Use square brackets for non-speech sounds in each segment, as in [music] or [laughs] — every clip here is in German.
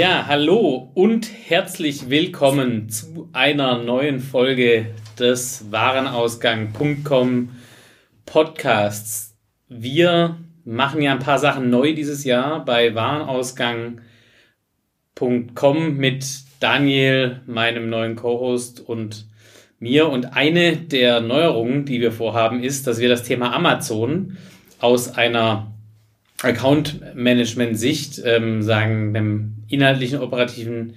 Ja, hallo und herzlich willkommen zu einer neuen Folge des Warenausgang.com Podcasts. Wir machen ja ein paar Sachen neu dieses Jahr bei Warenausgang.com mit Daniel, meinem neuen Co-Host und mir. Und eine der Neuerungen, die wir vorhaben, ist, dass wir das Thema Amazon aus einer Account-Management-Sicht, ähm, sagen, einem inhaltlichen, operativen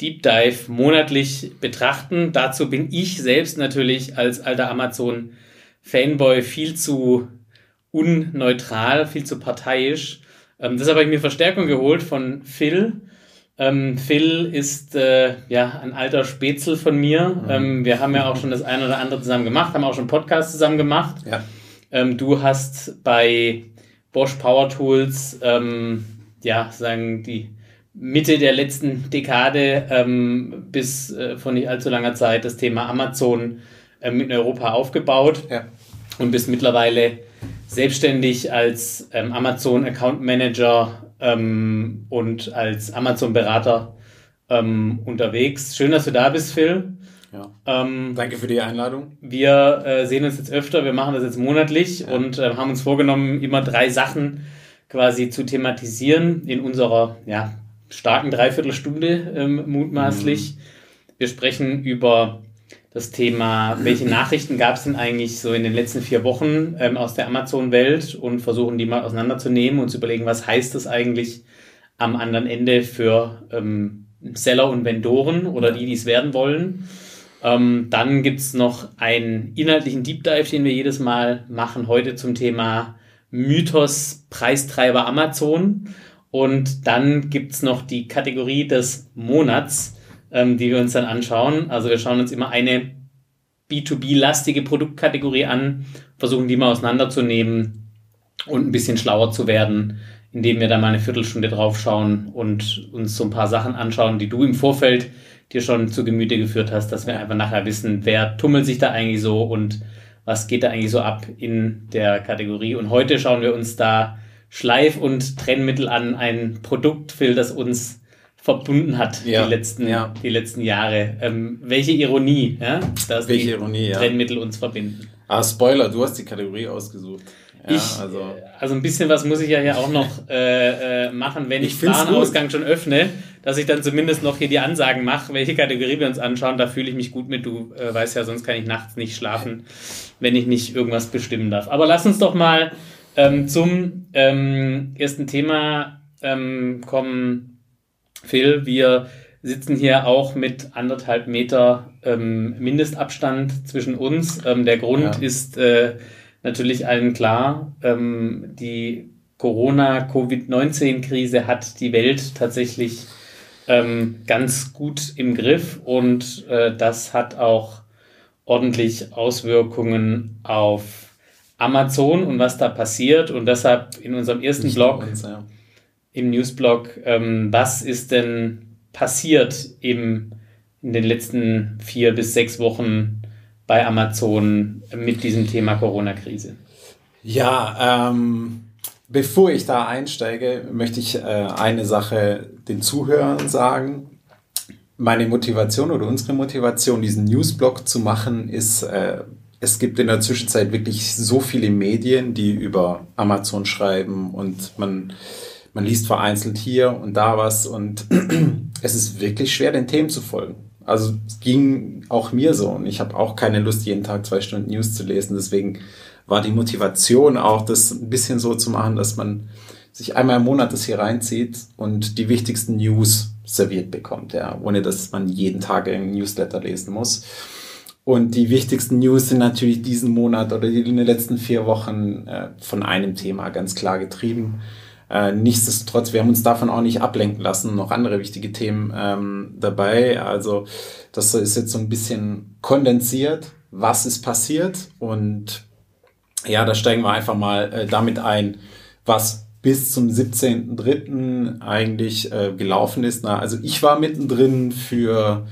Deep Dive monatlich betrachten. Dazu bin ich selbst natürlich als alter Amazon-Fanboy viel zu unneutral, viel zu parteiisch. Ähm, deshalb habe ich mir Verstärkung geholt von Phil. Ähm, Phil ist äh, ja ein alter Spätzl von mir. Mhm. Ähm, wir haben ja auch schon das eine oder andere zusammen gemacht, haben auch schon Podcast zusammen gemacht. Ja. Ähm, du hast bei Bosch Power Tools, ähm, ja, sagen die Mitte der letzten Dekade ähm, bis äh, vor nicht allzu langer Zeit das Thema Amazon ähm, in Europa aufgebaut ja. und bist mittlerweile selbstständig als ähm, Amazon Account Manager ähm, und als Amazon Berater ähm, unterwegs. Schön, dass du da bist, Phil. Ja. Ähm, Danke für die Einladung. Wir äh, sehen uns jetzt öfter, wir machen das jetzt monatlich ja. und äh, haben uns vorgenommen, immer drei Sachen quasi zu thematisieren in unserer ja, starken Dreiviertelstunde ähm, mutmaßlich. Mhm. Wir sprechen über das Thema, welche Nachrichten gab es denn eigentlich so in den letzten vier Wochen ähm, aus der Amazon-Welt und versuchen die mal auseinanderzunehmen und zu überlegen, was heißt das eigentlich am anderen Ende für ähm, Seller und Vendoren oder die, die es werden wollen. Ähm, dann gibt's noch einen inhaltlichen Deep Dive, den wir jedes Mal machen, heute zum Thema Mythos Preistreiber Amazon. Und dann gibt's noch die Kategorie des Monats, ähm, die wir uns dann anschauen. Also wir schauen uns immer eine B2B-lastige Produktkategorie an, versuchen die mal auseinanderzunehmen und ein bisschen schlauer zu werden, indem wir da mal eine Viertelstunde draufschauen und uns so ein paar Sachen anschauen, die du im Vorfeld dir schon zu Gemüte geführt hast, dass wir einfach nachher wissen, wer tummelt sich da eigentlich so und was geht da eigentlich so ab in der Kategorie. Und heute schauen wir uns da Schleif- und Trennmittel an, ein Produkt, Phil, das uns verbunden hat ja, die, letzten, ja. die letzten Jahre. Ähm, welche Ironie, ja, dass welche die Ironie, Trennmittel uns verbinden. Ah, Spoiler, du hast die Kategorie ausgesucht. Ja, ich, also. also ein bisschen was muss ich ja hier auch noch äh, äh, machen, wenn ich, ich Warenausgang schon öffne, dass ich dann zumindest noch hier die Ansagen mache, welche Kategorie wir uns anschauen. Da fühle ich mich gut mit. Du äh, weißt ja, sonst kann ich nachts nicht schlafen, wenn ich nicht irgendwas bestimmen darf. Aber lass uns doch mal ähm, zum ähm, ersten Thema ähm, kommen. Phil, wir sitzen hier auch mit anderthalb Meter ähm, Mindestabstand zwischen uns. Ähm, der Grund ja. ist äh, natürlich allen klar. Ähm, die Corona-Covid-19-Krise hat die Welt tatsächlich ähm, ganz gut im Griff und äh, das hat auch ordentlich Auswirkungen auf Amazon und was da passiert. Und deshalb in unserem ersten Nicht Blog, uns, ja. im Newsblog, ähm, was ist denn passiert im, in den letzten vier bis sechs Wochen bei Amazon mit diesem Thema Corona-Krise? Ja, ähm, bevor ich da einsteige, möchte ich äh, eine Sache den Zuhörern sagen. Meine Motivation oder unsere Motivation, diesen Newsblog zu machen, ist, äh, es gibt in der Zwischenzeit wirklich so viele Medien, die über Amazon schreiben und man, man liest vereinzelt hier und da was und [clears throat] es ist wirklich schwer, den Themen zu folgen. Also es ging auch mir so und ich habe auch keine Lust, jeden Tag zwei Stunden News zu lesen. Deswegen war die Motivation auch, das ein bisschen so zu machen, dass man sich einmal im Monat das hier reinzieht und die wichtigsten News serviert bekommt, ja, ohne dass man jeden Tag einen Newsletter lesen muss. Und die wichtigsten News sind natürlich diesen Monat oder in den letzten vier Wochen äh, von einem Thema ganz klar getrieben. Äh, nichtsdestotrotz, wir haben uns davon auch nicht ablenken lassen, noch andere wichtige Themen ähm, dabei. Also das ist jetzt so ein bisschen kondensiert, was ist passiert und ja, da steigen wir einfach mal äh, damit ein, was bis zum 17.03. eigentlich äh, gelaufen ist. Na, also ich war mittendrin für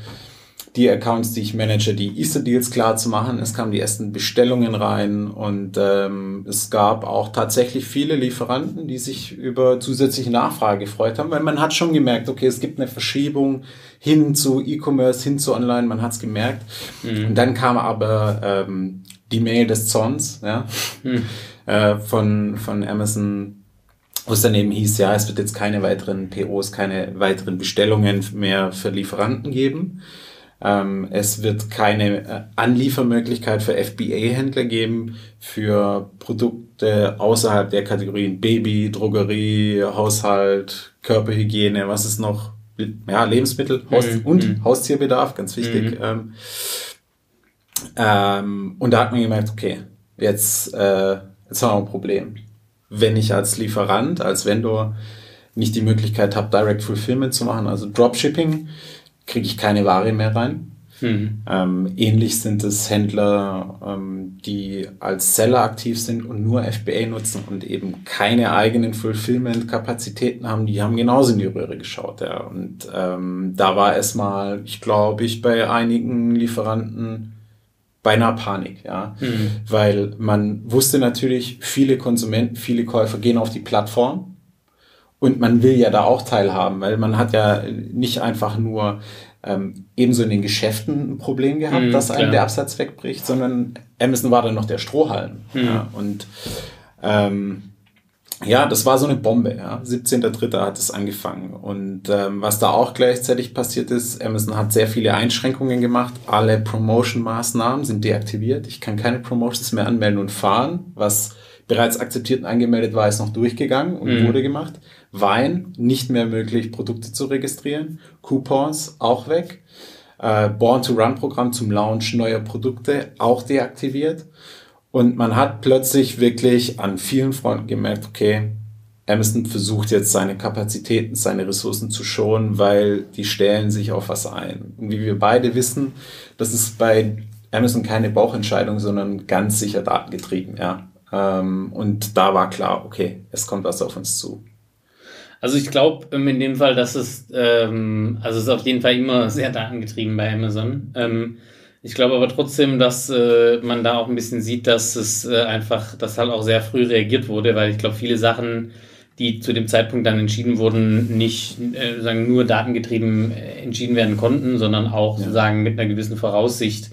die Accounts, die ich manage, die Easter-Deals klar zu machen. Es kamen die ersten Bestellungen rein und ähm, es gab auch tatsächlich viele Lieferanten, die sich über zusätzliche Nachfrage gefreut haben, weil man hat schon gemerkt, okay, es gibt eine Verschiebung hin zu E-Commerce, hin zu Online, man hat es gemerkt. Mhm. Und dann kam aber ähm, die Mail des Zorns ja, mhm. äh, von, von Amazon wo es daneben hieß, ja, es wird jetzt keine weiteren POs, keine weiteren Bestellungen mehr für Lieferanten geben. Ähm, es wird keine äh, Anliefermöglichkeit für FBA-Händler geben für Produkte außerhalb der Kategorien Baby, Drogerie, Haushalt, Körperhygiene, was ist noch? Ja, Lebensmittel Haus mhm. und. Haustierbedarf, ganz wichtig. Mhm. Ähm, und da hat man gemerkt, okay, jetzt, äh, jetzt haben wir ein Problem. Wenn ich als Lieferant, als Vendor nicht die Möglichkeit habe, Direct Fulfillment zu machen, also Dropshipping, kriege ich keine Ware mehr rein. Mhm. Ähm, ähnlich sind es Händler, ähm, die als Seller aktiv sind und nur FBA nutzen und eben keine eigenen Fulfillment-Kapazitäten haben. Die haben genauso in die Röhre geschaut. Ja. Und ähm, da war erstmal, ich glaube, ich bei einigen Lieferanten beinahe Panik, ja, mhm. weil man wusste natürlich, viele Konsumenten, viele Käufer gehen auf die Plattform und man will ja da auch teilhaben, weil man hat ja nicht einfach nur ähm, ebenso in den Geschäften ein Problem gehabt, mhm, dass einem der Absatz wegbricht, sondern Amazon war dann noch der Strohhalm. Mhm. Ja, und ähm, ja, das war so eine Bombe. Ja. 17.3. hat es angefangen. Und ähm, was da auch gleichzeitig passiert ist, Amazon hat sehr viele Einschränkungen gemacht. Alle Promotion-Maßnahmen sind deaktiviert. Ich kann keine Promotions mehr anmelden und fahren. Was bereits akzeptiert und angemeldet war, ist noch durchgegangen und mhm. wurde gemacht. Wein, nicht mehr möglich, Produkte zu registrieren. Coupons, auch weg. Äh, Born-to-Run-Programm zum Launch neuer Produkte, auch deaktiviert. Und man hat plötzlich wirklich an vielen Fronten gemerkt, okay, Amazon versucht jetzt seine Kapazitäten, seine Ressourcen zu schonen, weil die stellen sich auf was ein. Und wie wir beide wissen, das ist bei Amazon keine Bauchentscheidung, sondern ganz sicher datengetrieben, ja. Ähm, und da war klar, okay, es kommt was auf uns zu. Also ich glaube ähm, in dem Fall, dass es, ähm, also es ist auf jeden Fall immer sehr datengetrieben bei Amazon. Ähm, ich glaube aber trotzdem, dass äh, man da auch ein bisschen sieht, dass es äh, einfach, dass halt auch sehr früh reagiert wurde, weil ich glaube, viele Sachen, die zu dem Zeitpunkt dann entschieden wurden, nicht äh, sagen nur datengetrieben äh, entschieden werden konnten, sondern auch ja. sozusagen mit einer gewissen Voraussicht.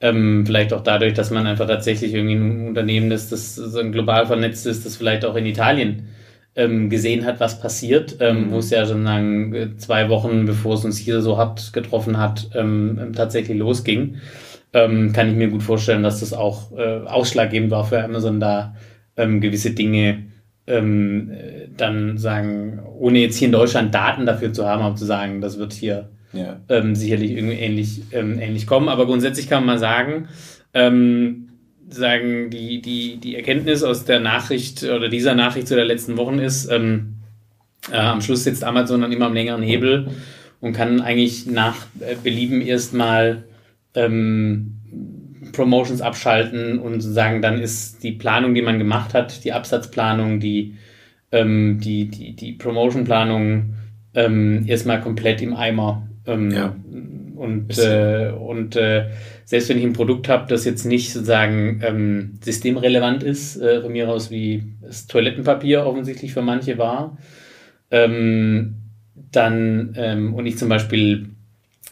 Ähm, vielleicht auch dadurch, dass man einfach tatsächlich irgendwie ein Unternehmen ist, das so global vernetzt ist, das vielleicht auch in Italien ähm, gesehen hat, was passiert, ähm, wo es ja sozusagen äh, zwei Wochen, bevor es uns hier so hart getroffen hat, ähm, ähm, tatsächlich losging, ähm, kann ich mir gut vorstellen, dass das auch äh, ausschlaggebend war für Amazon, da ähm, gewisse Dinge ähm, äh, dann sagen, ohne jetzt hier in Deutschland Daten dafür zu haben, aber zu sagen, das wird hier ja. ähm, sicherlich irgendwie ähnlich, ähm, ähnlich kommen. Aber grundsätzlich kann man mal sagen, ähm, sagen, die, die, die Erkenntnis aus der Nachricht oder dieser Nachricht zu der letzten Wochen ist, ähm, äh, am Schluss sitzt Amazon dann immer am längeren Hebel und kann eigentlich nach äh, Belieben erstmal ähm, Promotions abschalten und sagen, dann ist die Planung, die man gemacht hat, die Absatzplanung, die, ähm, die, die, die Promotion-Planung ähm, erstmal komplett im Eimer. Ähm, ja. Und, äh, und äh, selbst wenn ich ein Produkt habe, das jetzt nicht sozusagen ähm, systemrelevant ist, äh, von mir aus wie das Toilettenpapier offensichtlich für manche war, ähm, dann ähm, und ich zum Beispiel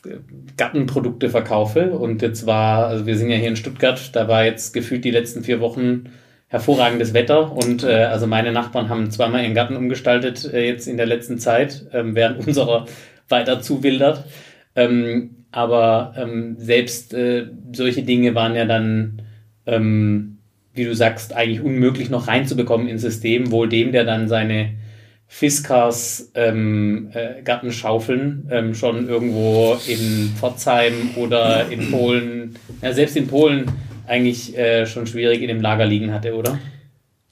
äh, Gartenprodukte verkaufe und jetzt war, also wir sind ja hier in Stuttgart, da war jetzt gefühlt die letzten vier Wochen hervorragendes Wetter und äh, also meine Nachbarn haben zweimal ihren Garten umgestaltet äh, jetzt in der letzten Zeit, ähm, während [laughs] unserer weiter zuwildert. Ähm, aber ähm, selbst äh, solche Dinge waren ja dann, ähm, wie du sagst, eigentlich unmöglich noch reinzubekommen ins System. Wohl dem, der dann seine Fiskars ähm, äh, Gartenschaufeln ähm, schon irgendwo in Pforzheim oder in Polen, ja, selbst in Polen eigentlich äh, schon schwierig in dem Lager liegen hatte, oder?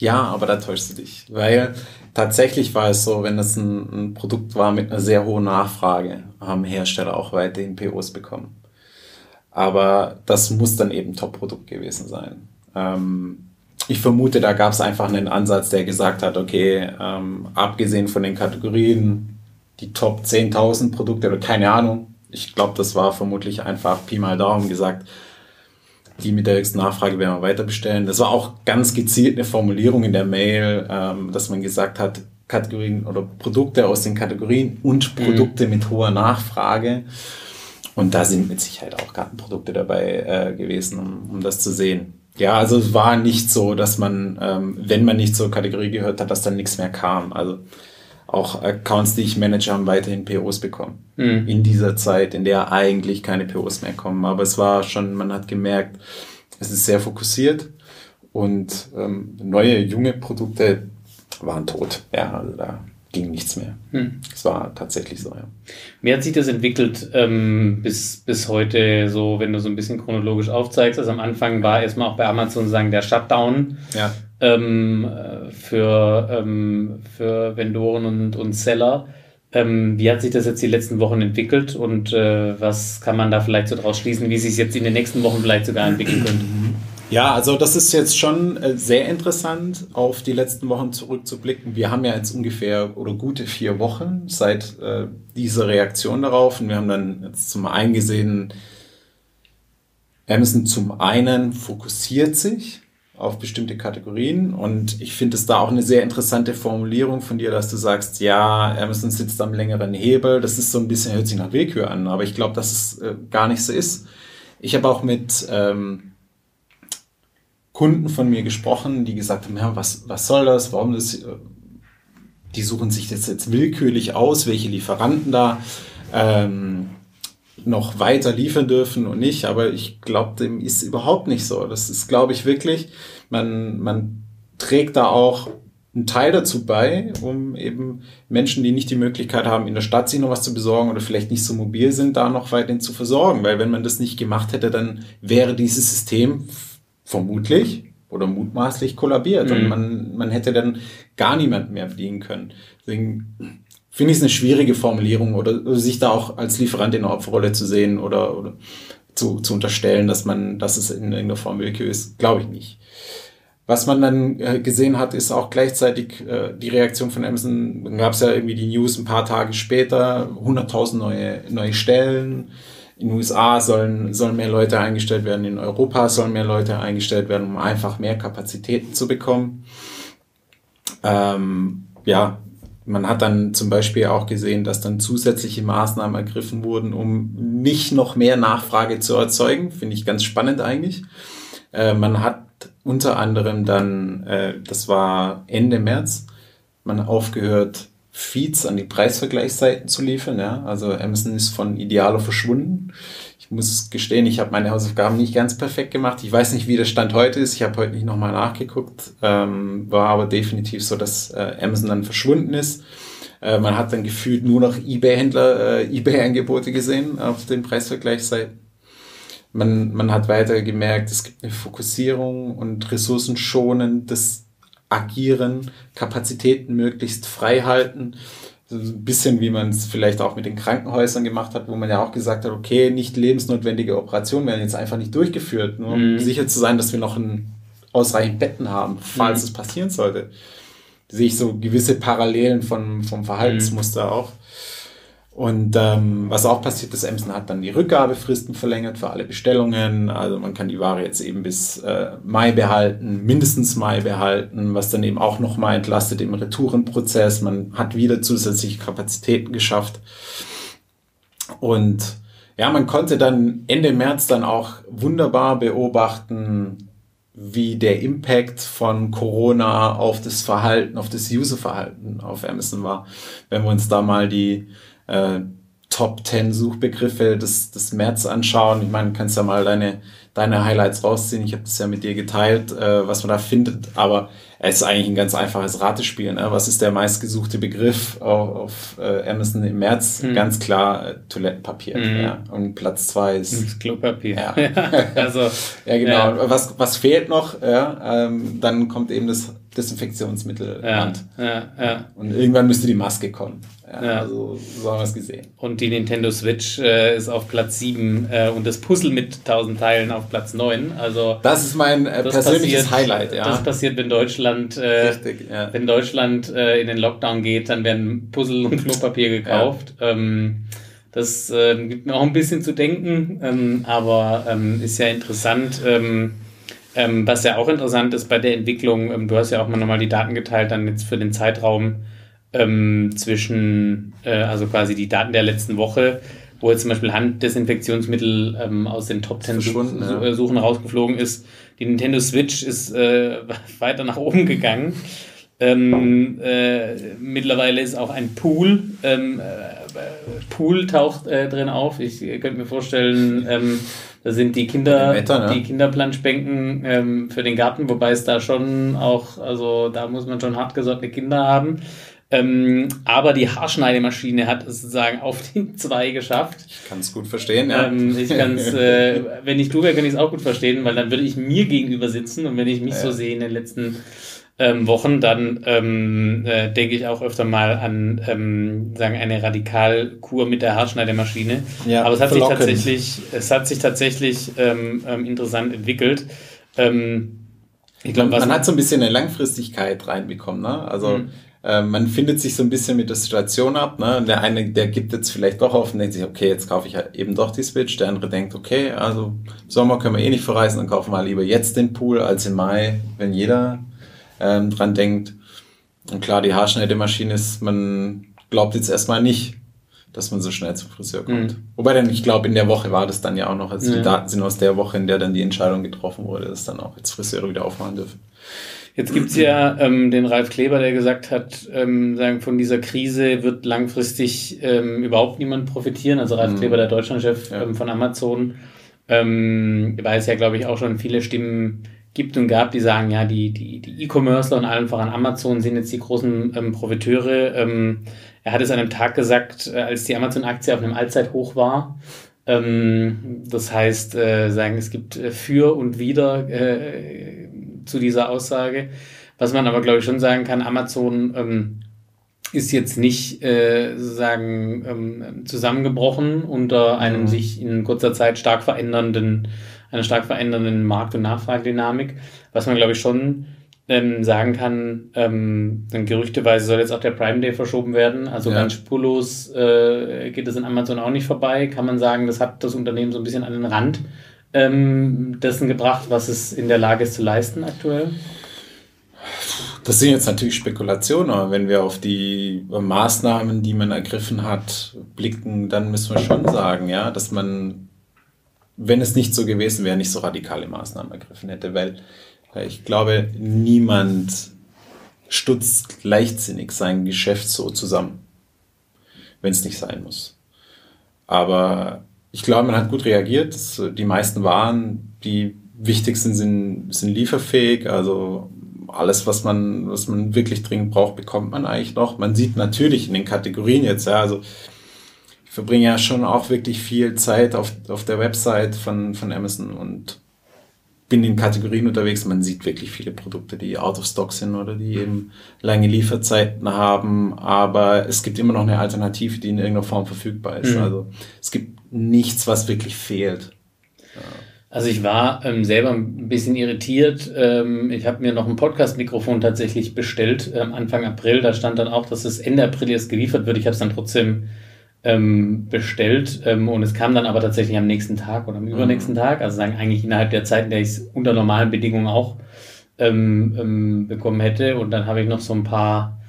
Ja, aber da täuschst du dich, weil tatsächlich war es so, wenn das ein, ein, Produkt war mit einer sehr hohen Nachfrage, haben Hersteller auch weiterhin POs bekommen. Aber das muss dann eben Top-Produkt gewesen sein. Ähm, ich vermute, da gab es einfach einen Ansatz, der gesagt hat, okay, ähm, abgesehen von den Kategorien, die Top 10.000 Produkte oder keine Ahnung, ich glaube, das war vermutlich einfach Pi mal Daumen gesagt, die mit der höchsten Nachfrage werden wir weiter bestellen. Das war auch ganz gezielt eine Formulierung in der Mail, ähm, dass man gesagt hat, Kategorien oder Produkte aus den Kategorien und mhm. Produkte mhm. mit hoher Nachfrage. Und da sind mit Sicherheit auch Kartenprodukte dabei äh, gewesen, um, um das zu sehen. Ja, also es war nicht so, dass man, ähm, wenn man nicht zur Kategorie gehört hat, dass dann nichts mehr kam. Also auch Accounts, die ich manage, haben weiterhin POs bekommen. Mhm. In dieser Zeit, in der eigentlich keine POs mehr kommen. Aber es war schon, man hat gemerkt, es ist sehr fokussiert und ähm, neue, junge Produkte waren tot. Ja, also da ging nichts mehr. Hm. Es war tatsächlich so, ja. Wie hat sich das entwickelt ähm, bis, bis heute, so wenn du so ein bisschen chronologisch aufzeigst? Also am Anfang war erstmal auch bei Amazon sagen der Shutdown ja. Ähm, äh, für, ähm, für Vendoren und, und Seller. Ähm, wie hat sich das jetzt die letzten Wochen entwickelt und äh, was kann man da vielleicht so draus schließen, wie sich es jetzt in den nächsten Wochen vielleicht sogar entwickeln könnte? Ja, also das ist jetzt schon äh, sehr interessant, auf die letzten Wochen zurückzublicken. Wir haben ja jetzt ungefähr oder gute vier Wochen seit äh, dieser Reaktion darauf und wir haben dann jetzt zum einen gesehen, Amazon zum einen fokussiert sich auf bestimmte Kategorien und ich finde es da auch eine sehr interessante Formulierung von dir, dass du sagst, ja, Amazon sitzt am längeren Hebel. Das ist so ein bisschen, hört sich nach Willkür an, aber ich glaube, dass es äh, gar nicht so ist. Ich habe auch mit ähm, Kunden von mir gesprochen, die gesagt haben, ja, was, was soll das, warum das, äh, die suchen sich das jetzt willkürlich aus, welche Lieferanten da ähm, noch weiter liefern dürfen und nicht, aber ich glaube, dem ist überhaupt nicht so. Das ist, glaube ich, wirklich, man, man trägt da auch einen Teil dazu bei, um eben Menschen, die nicht die Möglichkeit haben, in der Stadt sich noch was zu besorgen oder vielleicht nicht so mobil sind, da noch weiterhin zu versorgen. Weil wenn man das nicht gemacht hätte, dann wäre dieses System vermutlich oder mutmaßlich kollabiert mhm. und man, man hätte dann gar niemand mehr bedienen können. Deswegen finde ich es eine schwierige Formulierung oder sich da auch als Lieferant in der Opferrolle zu sehen oder, oder zu, zu unterstellen, dass man, dass es in irgendeiner Form willkür ist, glaube ich nicht. Was man dann äh, gesehen hat, ist auch gleichzeitig äh, die Reaktion von Amazon. Dann gab es ja irgendwie die News ein paar Tage später, 100.000 neue, neue Stellen in den USA sollen, sollen mehr Leute eingestellt werden, in Europa sollen mehr Leute eingestellt werden, um einfach mehr Kapazitäten zu bekommen. Ähm, ja, man hat dann zum Beispiel auch gesehen, dass dann zusätzliche Maßnahmen ergriffen wurden, um nicht noch mehr Nachfrage zu erzeugen. Finde ich ganz spannend eigentlich. Äh, man hat unter anderem dann, äh, das war Ende März, man aufgehört, Feeds an die Preisvergleichsseiten zu liefern. Ja? Also Amazon ist von Idealo verschwunden. Ich muss gestehen, ich habe meine Hausaufgaben nicht ganz perfekt gemacht. Ich weiß nicht, wie der Stand heute ist. Ich habe heute nicht nochmal nachgeguckt. Ähm, war aber definitiv so, dass äh, Amazon dann verschwunden ist. Äh, man hat dann gefühlt nur noch eBay-Händler, äh, eBay-Angebote gesehen auf den Preisvergleichsseiten. Man, man hat weiter gemerkt, es gibt eine Fokussierung und ressourcenschonendes agieren, Kapazitäten möglichst frei halten. So ein bisschen wie man es vielleicht auch mit den Krankenhäusern gemacht hat, wo man ja auch gesagt hat, okay, nicht lebensnotwendige Operationen werden jetzt einfach nicht durchgeführt, nur um mhm. sicher zu sein, dass wir noch ein ausreichend Betten haben, falls mhm. es passieren sollte. Da sehe ich so gewisse Parallelen von, vom Verhaltensmuster mhm. auch. Und ähm, was auch passiert ist, Emsen hat dann die Rückgabefristen verlängert für alle Bestellungen. Also man kann die Ware jetzt eben bis äh, Mai behalten, mindestens Mai behalten, was dann eben auch nochmal entlastet im Retourenprozess. Man hat wieder zusätzliche Kapazitäten geschafft. Und ja, man konnte dann Ende März dann auch wunderbar beobachten, wie der Impact von Corona auf das Verhalten, auf das Userverhalten auf Amazon war. Wenn wir uns da mal die äh, Top 10 Suchbegriffe des, des März anschauen. Ich meine, du kannst ja mal deine, deine Highlights rausziehen. Ich habe das ja mit dir geteilt, äh, was man da findet. Aber es ist eigentlich ein ganz einfaches Ratespiel. Ne? Was ist der meistgesuchte Begriff auf, auf äh, Amazon im März? Mhm. Ganz klar äh, Toilettenpapier. Mhm. Ja. Und Platz zwei ist das Klopapier. [laughs] Ja, also, ja genau. Ja. Was, was fehlt noch? Ja, ähm, dann kommt eben das Desinfektionsmittel ja, ja, ja. Und irgendwann müsste die Maske kommen. Ja, ja. Also so haben wir es gesehen. Und die Nintendo Switch äh, ist auf Platz 7 äh, und das Puzzle mit 1000 Teilen auf Platz 9. Also das ist mein äh, persönliches passiert, Highlight. Ja. Das passiert, wenn Deutschland, äh, Richtig, ja. wenn Deutschland äh, in den Lockdown geht, dann werden Puzzle und Klopapier gekauft. Ähm, Das äh, gibt mir auch ein bisschen zu denken, ähm, aber ähm, ist ja interessant. Ähm, ähm was ja auch interessant ist bei der Entwicklung, ähm, du hast ja auch mal nochmal die Daten geteilt, dann jetzt für den Zeitraum ähm, zwischen, äh, also quasi die Daten der letzten Woche, wo jetzt zum Beispiel Handdesinfektionsmittel aus den Top 10 Such ja. Suchen rausgeflogen ist. Die Nintendo Switch ist äh, [laughs] weiter nach oben gegangen. Ähm, äh, mittlerweile ist auch ein Pool, ähm, äh, Pool taucht äh, drin auf. Ich äh, könnte mir vorstellen, ähm, da sind die Kinder, Wetter, ne? die Kinderplanschbänken ähm, für den Garten, wobei es da schon auch, also da muss man schon hartgesottene Kinder haben. Ähm, aber die Haarschneidemaschine hat es sozusagen auf die [laughs] zwei geschafft. Ich kann es gut verstehen, ja. Ähm, ich kann's, [laughs] äh, wenn ich du wäre, kann ich es auch gut verstehen, weil dann würde ich mir gegenüber sitzen und wenn ich mich ja. so sehe in den letzten ähm, Wochen, dann ähm, äh, denke ich auch öfter mal an ähm, sagen eine Radikalkur mit der Haarschneidemaschine. Ja, Aber es hat verlockend. sich tatsächlich, es hat sich tatsächlich ähm, ähm, interessant entwickelt. Ähm, ich glaube, man hat so ein bisschen eine Langfristigkeit reinbekommen. Ne? Also mhm. Äh, man findet sich so ein bisschen mit der Situation ab. Ne? Der eine, der gibt jetzt vielleicht doch auf und denkt sich, okay, jetzt kaufe ich halt eben doch die Switch. Der andere denkt, okay, also im Sommer können wir eh nicht verreisen, dann kaufen wir lieber jetzt den Pool als im Mai, wenn jeder ähm, dran denkt. Und klar, die Haarschneidemaschine ist, man glaubt jetzt erstmal nicht, dass man so schnell zum Friseur kommt. Mhm. Wobei dann, ich glaube, in der Woche war das dann ja auch noch, also ja. die Daten sind aus der Woche, in der dann die Entscheidung getroffen wurde, dass dann auch jetzt Friseure wieder aufmachen dürfen. Jetzt gibt's ja ähm, den Ralf Kleber, der gesagt hat, ähm, sagen, von dieser Krise wird langfristig ähm, überhaupt niemand profitieren. Also Ralf mhm. Kleber, der Deutschlandchef ja. ähm, von Amazon, ähm, weiß ja, glaube ich, auch schon viele Stimmen gibt und gab, die sagen, ja, die, die, die E-Commercer und allen voran Amazon sind jetzt die großen ähm, Profiteure. Ähm, er hat es an einem Tag gesagt, äh, als die Amazon-Aktie auf einem Allzeithoch war. Ähm, das heißt, äh, sagen, es gibt äh, für und wieder äh, zu dieser Aussage. Was man aber, glaube ich, schon sagen kann, Amazon ähm, ist jetzt nicht äh, sozusagen ähm, zusammengebrochen unter einem mhm. sich in kurzer Zeit stark verändernden einer stark verändernden Markt- und Nachfragedynamik. Was man, glaube ich, schon ähm, sagen kann, ähm, dann gerüchteweise soll jetzt auch der Prime Day verschoben werden. Also ja. ganz spurlos äh, geht es in Amazon auch nicht vorbei. Kann man sagen, das hat das Unternehmen so ein bisschen an den Rand ähm, dessen gebracht, was es in der Lage ist zu leisten aktuell? Das sind jetzt natürlich Spekulationen, aber wenn wir auf die Maßnahmen, die man ergriffen hat, blicken, dann müssen wir schon sagen, ja, dass man wenn es nicht so gewesen wäre, nicht so radikale Maßnahmen ergriffen hätte, weil ich glaube, niemand stutzt leichtsinnig sein Geschäft so zusammen, wenn es nicht sein muss. Aber ich glaube, man hat gut reagiert. Die meisten Waren, die wichtigsten sind, sind lieferfähig. Also alles, was man, was man wirklich dringend braucht, bekommt man eigentlich noch. Man sieht natürlich in den Kategorien jetzt, ja, also ich verbringe ja schon auch wirklich viel Zeit auf, auf der Website von, von Amazon und bin in Kategorien unterwegs. Man sieht wirklich viele Produkte, die out of stock sind oder die eben lange Lieferzeiten haben. Aber es gibt immer noch eine Alternative, die in irgendeiner Form verfügbar ist. Mhm. Also es gibt nichts, was wirklich fehlt. Also ich war ähm, selber ein bisschen irritiert. Ähm, ich habe mir noch ein Podcast-Mikrofon tatsächlich bestellt ähm, Anfang April. Da stand dann auch, dass es Ende April jetzt geliefert wird. Ich habe es dann trotzdem ähm, bestellt ähm, und es kam dann aber tatsächlich am nächsten Tag oder am mhm. übernächsten Tag, also sagen eigentlich innerhalb der Zeit, in der ich es unter normalen Bedingungen auch ähm, bekommen hätte und dann habe ich noch so ein paar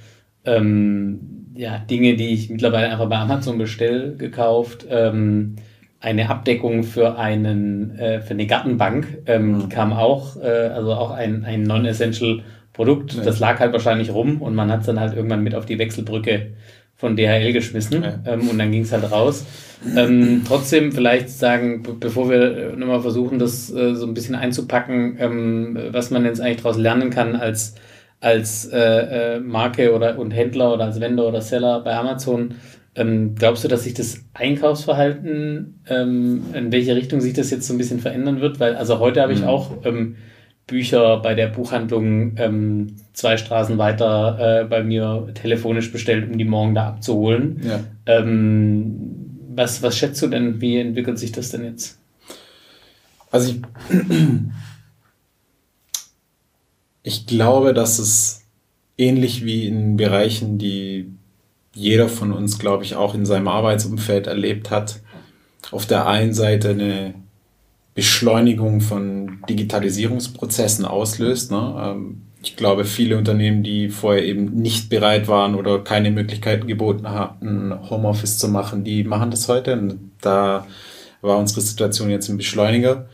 ähm, ja, Dinge, die ich mittlerweile einfach bei Amazon bestelle, gekauft. Ähm, eine Abdeckung für einen äh, für eine Gartenbank ähm, mhm. kam auch, äh, also auch ein, ein non-essential Produkt. Ja. Das lag halt wahrscheinlich rum und man hat es dann halt irgendwann mit auf die Wechselbrücke von DHL geschmissen ja. ähm, und dann ging es halt raus. Ähm, trotzdem vielleicht sagen, bevor wir nochmal versuchen, das äh, so ein bisschen einzupacken, ähm, was man jetzt eigentlich daraus lernen kann als, als äh, äh, Marke oder und Händler oder als Vendor oder Seller bei Amazon. Ähm, glaubst du, dass sich das Einkaufsverhalten, ähm, in welche Richtung sich das jetzt so ein bisschen verändern wird? Weil, also heute habe ich mhm. auch ähm, Bücher bei der Buchhandlung ähm, zwei Straßen weiter äh, bei mir telefonisch bestellt, um die morgen da abzuholen. Ja. Ähm, was, was schätzt du denn, wie entwickelt sich das denn jetzt? Also ich, [clears throat] ich glaube, dass es ähnlich wie in Bereichen, die jeder von uns, glaube ich, auch in seinem Arbeitsumfeld erlebt hat, auf der einen Seite eine Beschleunigung von Digitalisierungsprozessen auslöst. Ne? Ähm, ich glaube, viele Unternehmen, die vorher eben nicht bereit waren oder keine Möglichkeiten geboten hatten, Homeoffice zu machen, die machen das heute. Und da war unsere Situation jetzt ein Beschleuniger.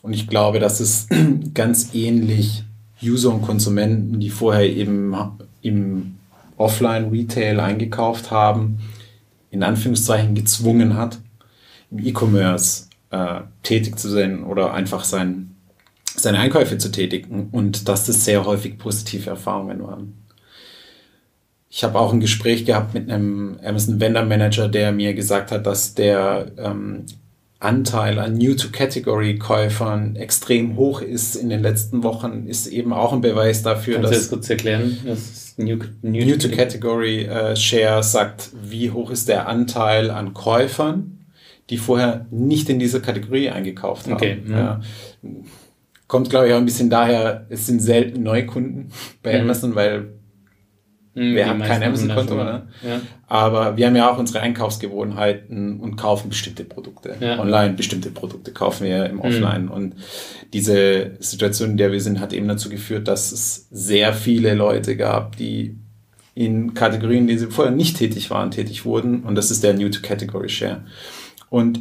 Und ich glaube, dass es [clears throat] ganz ähnlich User und Konsumenten, die vorher eben im Offline-Retail eingekauft haben, in Anführungszeichen gezwungen hat, im E-Commerce äh, tätig zu sein oder einfach sein, seine Einkäufe zu tätigen und dass das sehr häufig positive Erfahrungen waren. Ich habe auch ein Gespräch gehabt mit einem Amazon Vendor Manager, der mir gesagt hat, dass der ähm, Anteil an New-to-Category-Käufern extrem hoch ist in den letzten Wochen, ist eben auch ein Beweis dafür, Kannst dass... du das kurz erklären? Das New-to-Category Share äh, sagt, wie hoch ist der Anteil an Käufern, die vorher nicht in dieser Kategorie eingekauft haben. Okay, ja. Kommt, glaube ich, auch ein bisschen daher, es sind selten Neukunden bei mhm. Amazon, weil Mhm, wir haben kein Amazon-Konto, ne? Ja. Aber wir haben ja auch unsere Einkaufsgewohnheiten und kaufen bestimmte Produkte. Ja. Online bestimmte Produkte kaufen wir im mhm. Offline. Mhm. Und diese Situation, in der wir sind, hat eben dazu geführt, dass es sehr viele Leute gab, die in Kategorien, die sie vorher nicht tätig waren, tätig wurden. Und das ist der New-to-Category-Share. Und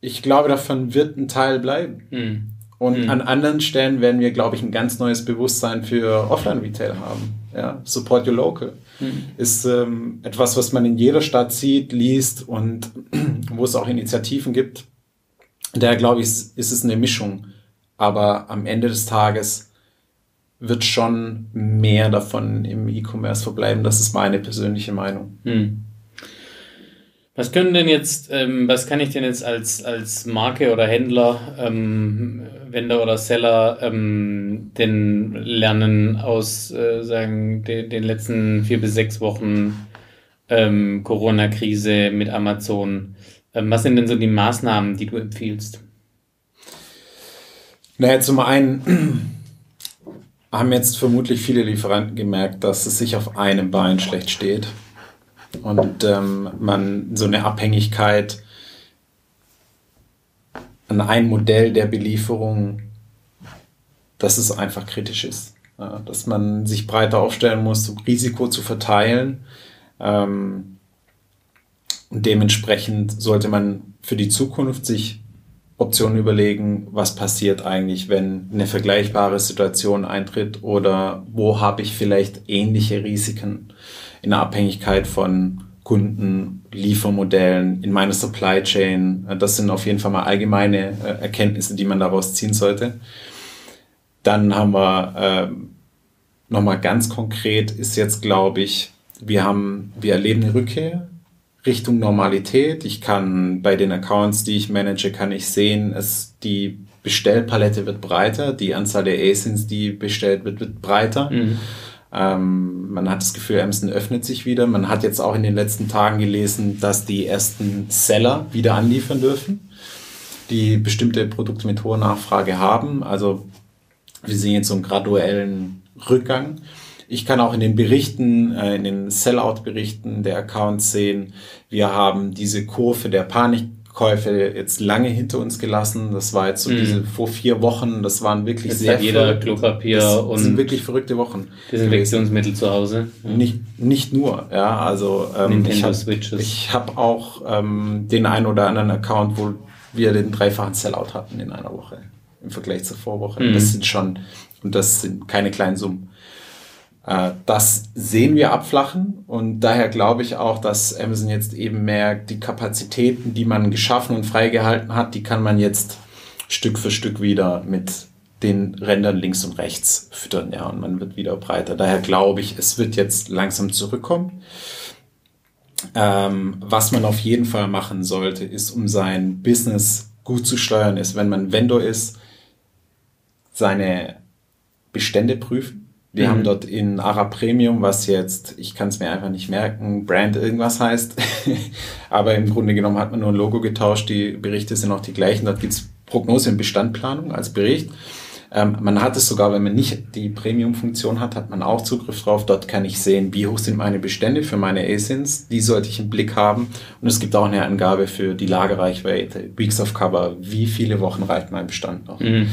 ich glaube, davon wird ein Teil bleiben. Mhm. Und mhm. an anderen Stellen werden wir, glaube ich, ein ganz neues Bewusstsein für Offline-Retail haben. Ja, Support Your Local mhm. ist ähm, etwas, was man in jeder Stadt sieht, liest und [clears throat] wo es auch Initiativen gibt. Daher glaube ich, ist es eine Mischung. Aber am Ende des Tages wird schon mehr davon im E-Commerce verbleiben. Das ist meine persönliche Meinung. Mhm. Was können denn jetzt, ähm, was kann ich denn jetzt als, als Marke oder Händler, ähm, Vendor oder Seller ähm, denn lernen aus äh, sagen, de, den letzten vier bis sechs Wochen ähm, Corona-Krise mit Amazon? Ähm, was sind denn so die Maßnahmen, die du empfiehlst? Naja, zum einen [clears throat] haben jetzt vermutlich viele Lieferanten gemerkt, dass es sich auf einem Bein schlecht steht und ähm, man so eine Abhängigkeit an ein Modell der Belieferung, dass es einfach kritisch ist. Ja, dass man sich breiter aufstellen muss, Risiko zu verteilen. Ähm, und dementsprechend sollte man für die Zukunft sich Optionen überlegen, was passiert eigentlich, wenn eine vergleichbare Situation eintritt oder wo habe ich vielleicht ähnliche Risiken in der Abhängigkeit von Kunden, Liefermodellen, in meiner Supply Chain. Das sind auf jeden Fall mal allgemeine äh, Erkenntnisse, die man daraus ziehen sollte. Dann haben wir äh, nochmal ganz konkret ist jetzt, glaube ich, wir haben, wir erleben eine Rückkehr Richtung Normalität. Ich kann bei den Accounts, die ich manage, kann ich sehen, es, die Bestellpalette wird breiter, die Anzahl der ASINs, die bestellt wird, wird breiter. Mhm. Ähm, man hat das Gefühl, Amazon öffnet sich wieder. Man hat jetzt auch in den letzten Tagen gelesen, dass die ersten Seller wieder anliefern dürfen, die bestimmte Produkte mit hoher Nachfrage haben. Also wir sehen jetzt so einen graduellen Rückgang. Ich kann auch in den Berichten, äh, in den Sellout-Berichten der Accounts sehen, wir haben diese Kurve der Panik Käufe jetzt lange hinter uns gelassen. Das war jetzt so mm. diese vor vier Wochen. Das waren wirklich jetzt sehr jeder Klopapier das und sind wirklich verrückte Wochen. Desinfektionsmittel zu Hause. Ja. Nicht nicht nur. Ja, also ähm, ich habe habe auch ähm, den einen oder anderen Account, wo wir den dreifachen Sellout hatten in einer Woche im Vergleich zur Vorwoche. Mm. Das sind schon und das sind keine kleinen Summen. Äh, das sehen wir abflachen und daher glaube ich auch, dass Amazon jetzt eben merkt, die Kapazitäten, die man geschaffen und freigehalten hat, die kann man jetzt Stück für Stück wieder mit den Rändern links und rechts füttern, ja, und man wird wieder breiter. Daher glaube ich, es wird jetzt langsam zurückkommen. Ähm, was man auf jeden Fall machen sollte, ist, um sein Business gut zu steuern, ist, wenn man Vendor ist, seine Bestände prüfen wir mhm. haben dort in Ara Premium, was jetzt, ich kann es mir einfach nicht merken, Brand irgendwas heißt. [laughs] Aber im Grunde genommen hat man nur ein Logo getauscht, die Berichte sind auch die gleichen. Dort gibt es Prognose und Bestandplanung als Bericht. Ähm, man hat es sogar, wenn man nicht die Premium-Funktion hat, hat man auch Zugriff drauf. Dort kann ich sehen, wie hoch sind meine Bestände für meine ASINs. Die sollte ich im Blick haben. Und es gibt auch eine Angabe für die Lagerreichweite, Weeks of Cover, wie viele Wochen reicht mein Bestand noch. Mhm.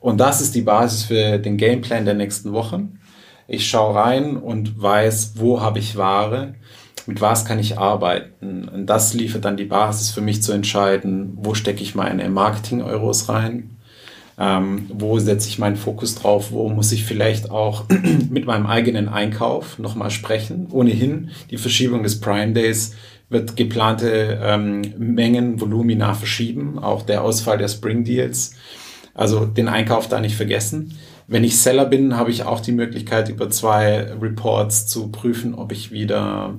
Und das ist die Basis für den Gameplan der nächsten Wochen. Ich schaue rein und weiß, wo habe ich Ware mit was kann ich arbeiten. Und das liefert dann die Basis für mich zu entscheiden, wo stecke ich meine Marketing-Euros rein, ähm, wo setze ich meinen Fokus drauf, wo muss ich vielleicht auch [clears throat] mit meinem eigenen Einkauf nochmal sprechen. Ohnehin die Verschiebung des Prime Days wird geplante ähm, Mengen, Volumina verschieben, auch der Ausfall der Spring Deals. Also den Einkauf da nicht vergessen. Wenn ich Seller bin, habe ich auch die Möglichkeit, über zwei Reports zu prüfen, ob ich wieder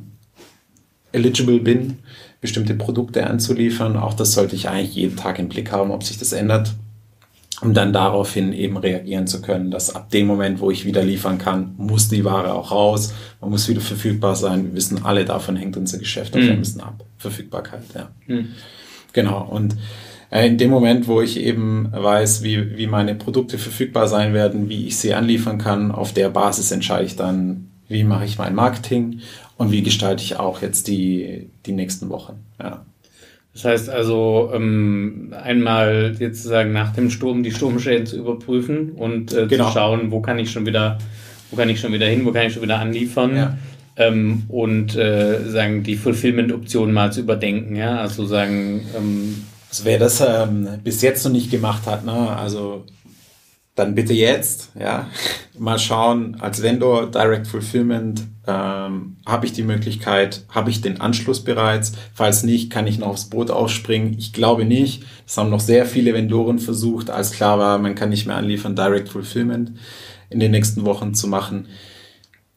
eligible bin, bestimmte Produkte anzuliefern. Auch das sollte ich eigentlich jeden Tag im Blick haben, ob sich das ändert, um dann daraufhin eben reagieren zu können, dass ab dem Moment, wo ich wieder liefern kann, muss die Ware auch raus, man muss wieder verfügbar sein. Wir wissen alle, davon hängt unser Geschäft auf mhm. Ab. Verfügbarkeit, ja. Mhm. Genau. Und in dem Moment, wo ich eben weiß, wie, wie meine Produkte verfügbar sein werden, wie ich sie anliefern kann, auf der Basis entscheide ich dann, wie mache ich mein Marketing und wie gestalte ich auch jetzt die, die nächsten Wochen. Ja. Das heißt also, ähm, einmal jetzt sozusagen nach dem Sturm die Sturmschäden zu überprüfen und äh, genau. zu schauen, wo kann ich schon wieder, wo kann ich schon wieder hin, wo kann ich schon wieder anliefern. Ja. Ähm, und äh, sagen die Fulfillment-Optionen mal zu überdenken, ja, also sagen, ähm, also wer das ähm, bis jetzt noch nicht gemacht hat, ne, also dann bitte jetzt, ja, mal schauen, als Vendor Direct Fulfillment ähm, habe ich die Möglichkeit, habe ich den Anschluss bereits, falls nicht, kann ich noch aufs Boot aufspringen. Ich glaube nicht, das haben noch sehr viele Vendoren versucht, als klar war, man kann nicht mehr anliefern, Direct Fulfillment in den nächsten Wochen zu machen.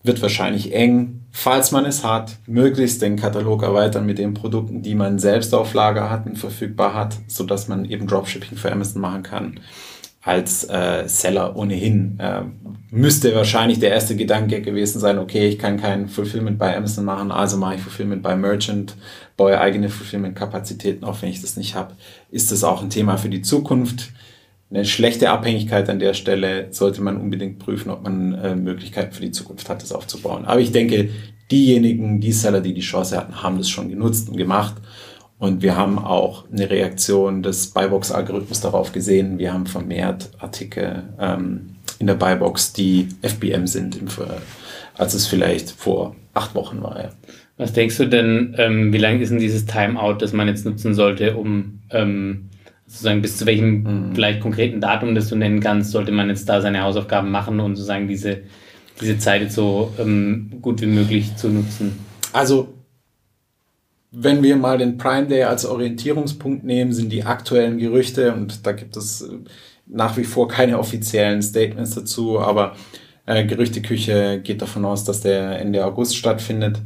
Wird wahrscheinlich eng, falls man es hat, möglichst den Katalog erweitern mit den Produkten, die man selbst auf Lager hat und verfügbar hat, so dass man eben Dropshipping für Amazon machen kann als äh, Seller ohnehin. Äh, müsste wahrscheinlich der erste Gedanke gewesen sein, okay, ich kann kein Fulfillment bei Amazon machen, also mache ich Fulfillment bei Merchant, baue eigene Fulfillment-Kapazitäten auf, wenn ich das nicht habe. Ist das auch ein Thema für die Zukunft? Eine schlechte Abhängigkeit an der Stelle sollte man unbedingt prüfen, ob man äh, Möglichkeiten für die Zukunft hat, das aufzubauen. Aber ich denke, diejenigen, die Seller, die die Chance hatten, haben das schon genutzt und gemacht. Und wir haben auch eine Reaktion des Buybox-Algorithmus darauf gesehen. Wir haben vermehrt Artikel ähm, in der Buybox, die FBM sind, im, als es vielleicht vor acht Wochen war. Ja. Was denkst du denn, ähm, wie lange ist denn dieses Timeout, das man jetzt nutzen sollte, um ähm, sozusagen bis zu welchem mhm. vielleicht konkreten Datum, das du nennen kannst, sollte man jetzt da seine Hausaufgaben machen und sozusagen diese, diese Zeit jetzt so ähm, gut wie möglich zu nutzen? Also wenn wir mal den Prime Day als Orientierungspunkt nehmen, sind die aktuellen Gerüchte und da gibt es äh, nach wie vor keine offiziellen Statements dazu, aber äh, Gerüchteküche geht davon aus, dass der Ende August stattfindet.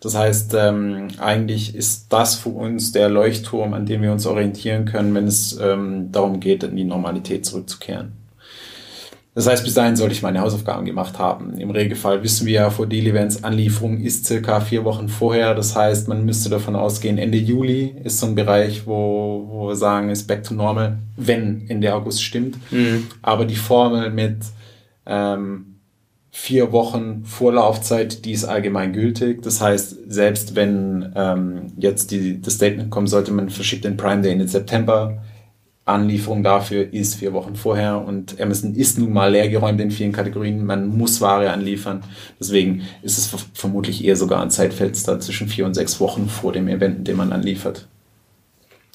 Das heißt, ähm, eigentlich ist das für uns der Leuchtturm, an dem wir uns orientieren können, wenn es ähm, darum geht, in die Normalität zurückzukehren. Das heißt, bis dahin sollte ich meine Hausaufgaben gemacht haben. Im Regelfall wissen wir ja, vor Deal Events Anlieferung ist circa vier Wochen vorher. Das heißt, man müsste davon ausgehen, Ende Juli ist so ein Bereich, wo, wo wir sagen, ist back to normal, wenn Ende August stimmt. Mhm. Aber die Formel mit ähm, vier Wochen Vorlaufzeit, die ist allgemein gültig. Das heißt, selbst wenn ähm, jetzt die, das Statement kommen sollte, man verschickt den Prime Day in den September, Anlieferung dafür ist vier Wochen vorher und Amazon ist nun mal leergeräumt in vielen Kategorien. Man muss Ware anliefern. Deswegen ist es vermutlich eher sogar ein Zeitfenster zwischen vier und sechs Wochen vor dem Event, den man anliefert.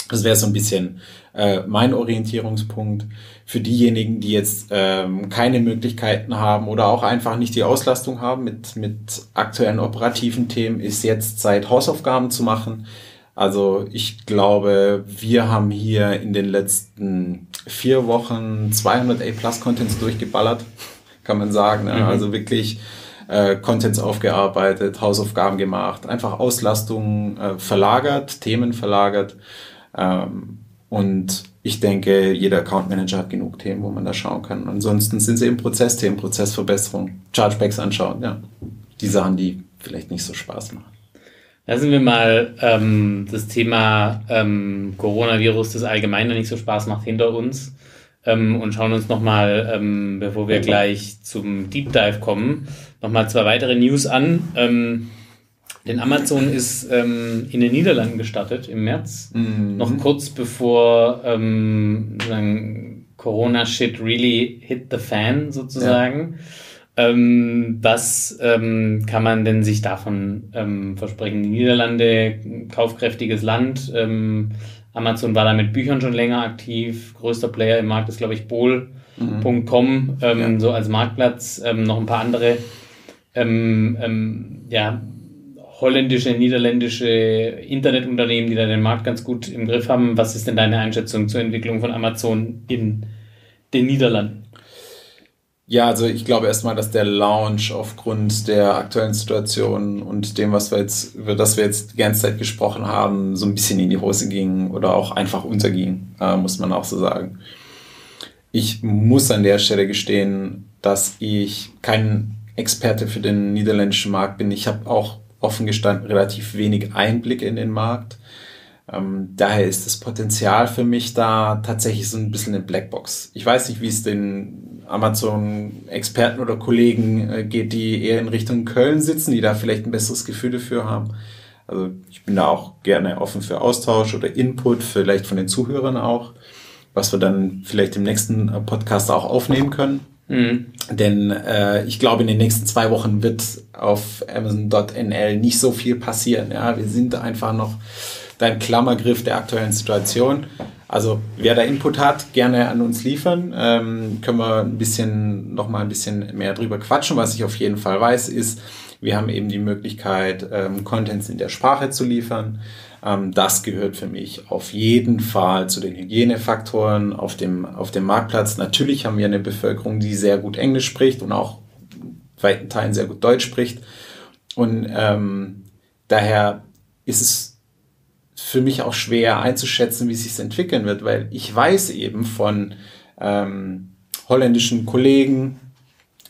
Das wäre so ein bisschen äh, mein Orientierungspunkt. Für diejenigen, die jetzt ähm, keine Möglichkeiten haben oder auch einfach nicht die Auslastung haben mit, mit aktuellen operativen Themen, ist jetzt Zeit, Hausaufgaben zu machen also ich glaube, wir haben hier in den letzten vier Wochen 200 A-Plus-Contents durchgeballert, kann man sagen. Ne? Mhm. Also wirklich äh, Contents aufgearbeitet, Hausaufgaben gemacht, einfach Auslastung äh, verlagert, Themen verlagert. Ähm, und ich denke, jeder Account Manager hat genug Themen, wo man da schauen kann. Ansonsten sind sie eben Prozessthemen, Prozessverbesserung, Chargebacks anschauen, ja. Die Sachen, die vielleicht nicht so Spaß machen. Lassen wir mal ähm, das Thema ähm, Coronavirus, das allgemein nicht so Spaß macht, hinter uns. ähm, und schauen uns nochmal, ähm, bevor wir gleich zum Deep Dive kommen, nochmal zwei weitere News an. Ähm, denn Amazon ist ähm, in den Niederlanden gestartet im März, mhm. noch kurz bevor ähm, Corona-Shit really hit the fan sozusagen. Ja. Ähm, was ähm, kann man denn sich davon ähm, versprechen? Die Niederlande, kaufkräftiges Land. Ähm, Amazon war da mit Büchern schon länger aktiv. Größter Player im Markt ist, glaube ich, Bol.com, mhm. ähm, ja. so als Marktplatz. Ähm, noch ein paar andere ähm, ähm, ja, holländische, niederländische Internetunternehmen, die da den Markt ganz gut im Griff haben. Was ist denn deine Einschätzung zur Entwicklung von Amazon in den Niederlanden? Ja, also ich glaube erstmal, dass der Launch aufgrund der aktuellen Situation und dem, was wir jetzt, über das wir jetzt die ganze Zeit gesprochen haben, so ein bisschen in die Hose ging oder auch einfach unterging, äh, muss man auch so sagen. Ich muss an der Stelle gestehen, dass ich kein Experte für den niederländischen Markt bin. Ich habe auch offen gestanden relativ wenig Einblick in den Markt. Ähm, daher ist das Potenzial für mich da tatsächlich so ein bisschen eine Blackbox. Ich weiß nicht, wie es den Amazon-Experten oder Kollegen äh, geht, die eher in Richtung Köln sitzen, die da vielleicht ein besseres Gefühl dafür haben. Also ich bin da auch gerne offen für Austausch oder Input, vielleicht von den Zuhörern auch, was wir dann vielleicht im nächsten äh, Podcast auch aufnehmen können. Mhm. Denn äh, ich glaube, in den nächsten zwei Wochen wird auf Amazon.nl nicht so viel passieren. Ja, wir sind einfach noch dein Klammergriff der aktuellen Situation. Also wer da Input hat, gerne an uns liefern. Ähm, können wir ein bisschen noch mal ein bisschen mehr drüber quatschen. Was ich auf jeden Fall weiß, ist, wir haben eben die Möglichkeit, ähm, Contents in der Sprache zu liefern. Ähm, das gehört für mich auf jeden Fall zu den Hygienefaktoren auf dem, auf dem Marktplatz. Natürlich haben wir eine Bevölkerung, die sehr gut Englisch spricht und auch weiten Teilen sehr gut Deutsch spricht. Und ähm, daher ist es für mich auch schwer einzuschätzen, wie sich entwickeln wird, weil ich weiß eben von ähm, holländischen Kollegen,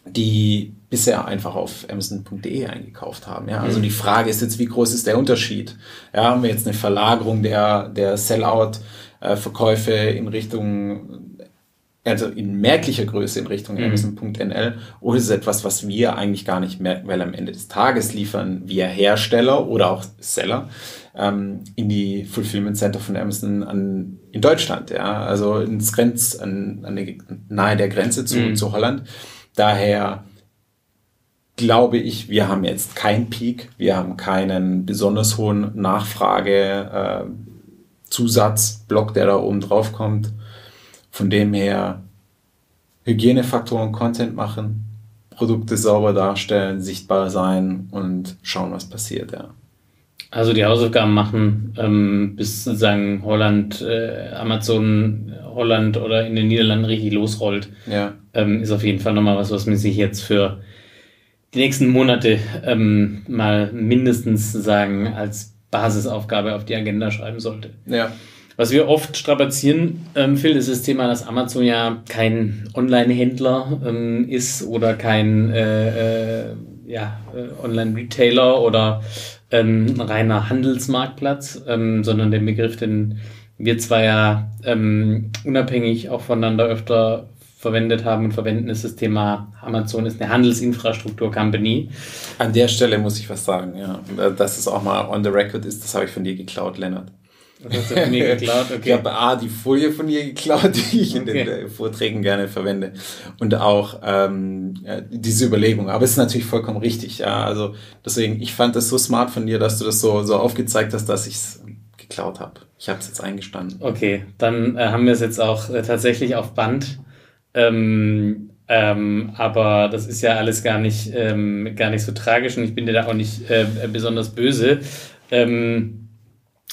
die bisher einfach auf Amazon.de eingekauft haben. Ja? Also mhm. die Frage ist jetzt, wie groß ist der Unterschied? Ja, haben wir jetzt eine Verlagerung der, der Sellout-Verkäufe in Richtung also in merklicher Größe in Richtung mhm. Amazon.nl oder ist es etwas, was wir eigentlich gar nicht merken, weil am Ende des Tages liefern wir Hersteller oder auch Seller ähm, in die Fulfillment Center von Amazon an, in Deutschland, ja, also ins Grenz, an, an die, nahe der Grenze zu, mhm. zu Holland. Daher glaube ich, wir haben jetzt keinen Peak, wir haben keinen besonders hohen Nachfrage, äh, der da oben drauf kommt von dem her Hygienefaktoren Content machen, Produkte sauber darstellen, sichtbar sein und schauen, was passiert, ja. Also die Hausaufgaben machen, ähm, bis sozusagen Holland, äh, Amazon, Holland oder in den Niederlanden richtig losrollt, ja. ähm, ist auf jeden Fall nochmal was, was man sich jetzt für die nächsten Monate ähm, mal mindestens sagen als Basisaufgabe auf die Agenda schreiben sollte. Ja. Was wir oft strapazieren, ähm, Phil, ist das Thema, dass Amazon ja kein Online-Händler ähm, ist oder kein äh, äh, ja, äh, Online-Retailer oder ähm, reiner Handelsmarktplatz, ähm, sondern den Begriff, den wir zwar ja ähm, unabhängig auch voneinander öfter verwendet haben und verwenden, ist das Thema Amazon ist eine Handelsinfrastruktur-Company. An der Stelle muss ich was sagen, ja. Dass es auch mal on the record ist, das habe ich von dir geklaut, Lennart. Was hast du von mir geklaut? Okay. Ich habe A, die Folie von dir geklaut, die ich in okay. den Vorträgen gerne verwende. Und auch ähm, diese Überlegung. Aber es ist natürlich vollkommen richtig. Ja. Also deswegen, ich fand das so smart von dir, dass du das so, so aufgezeigt hast, dass ich es geklaut habe. Ich habe es jetzt eingestanden. Okay, dann äh, haben wir es jetzt auch äh, tatsächlich auf Band. Ähm, ähm, aber das ist ja alles gar nicht, ähm, gar nicht so tragisch und ich bin dir da auch nicht äh, besonders böse. Ähm,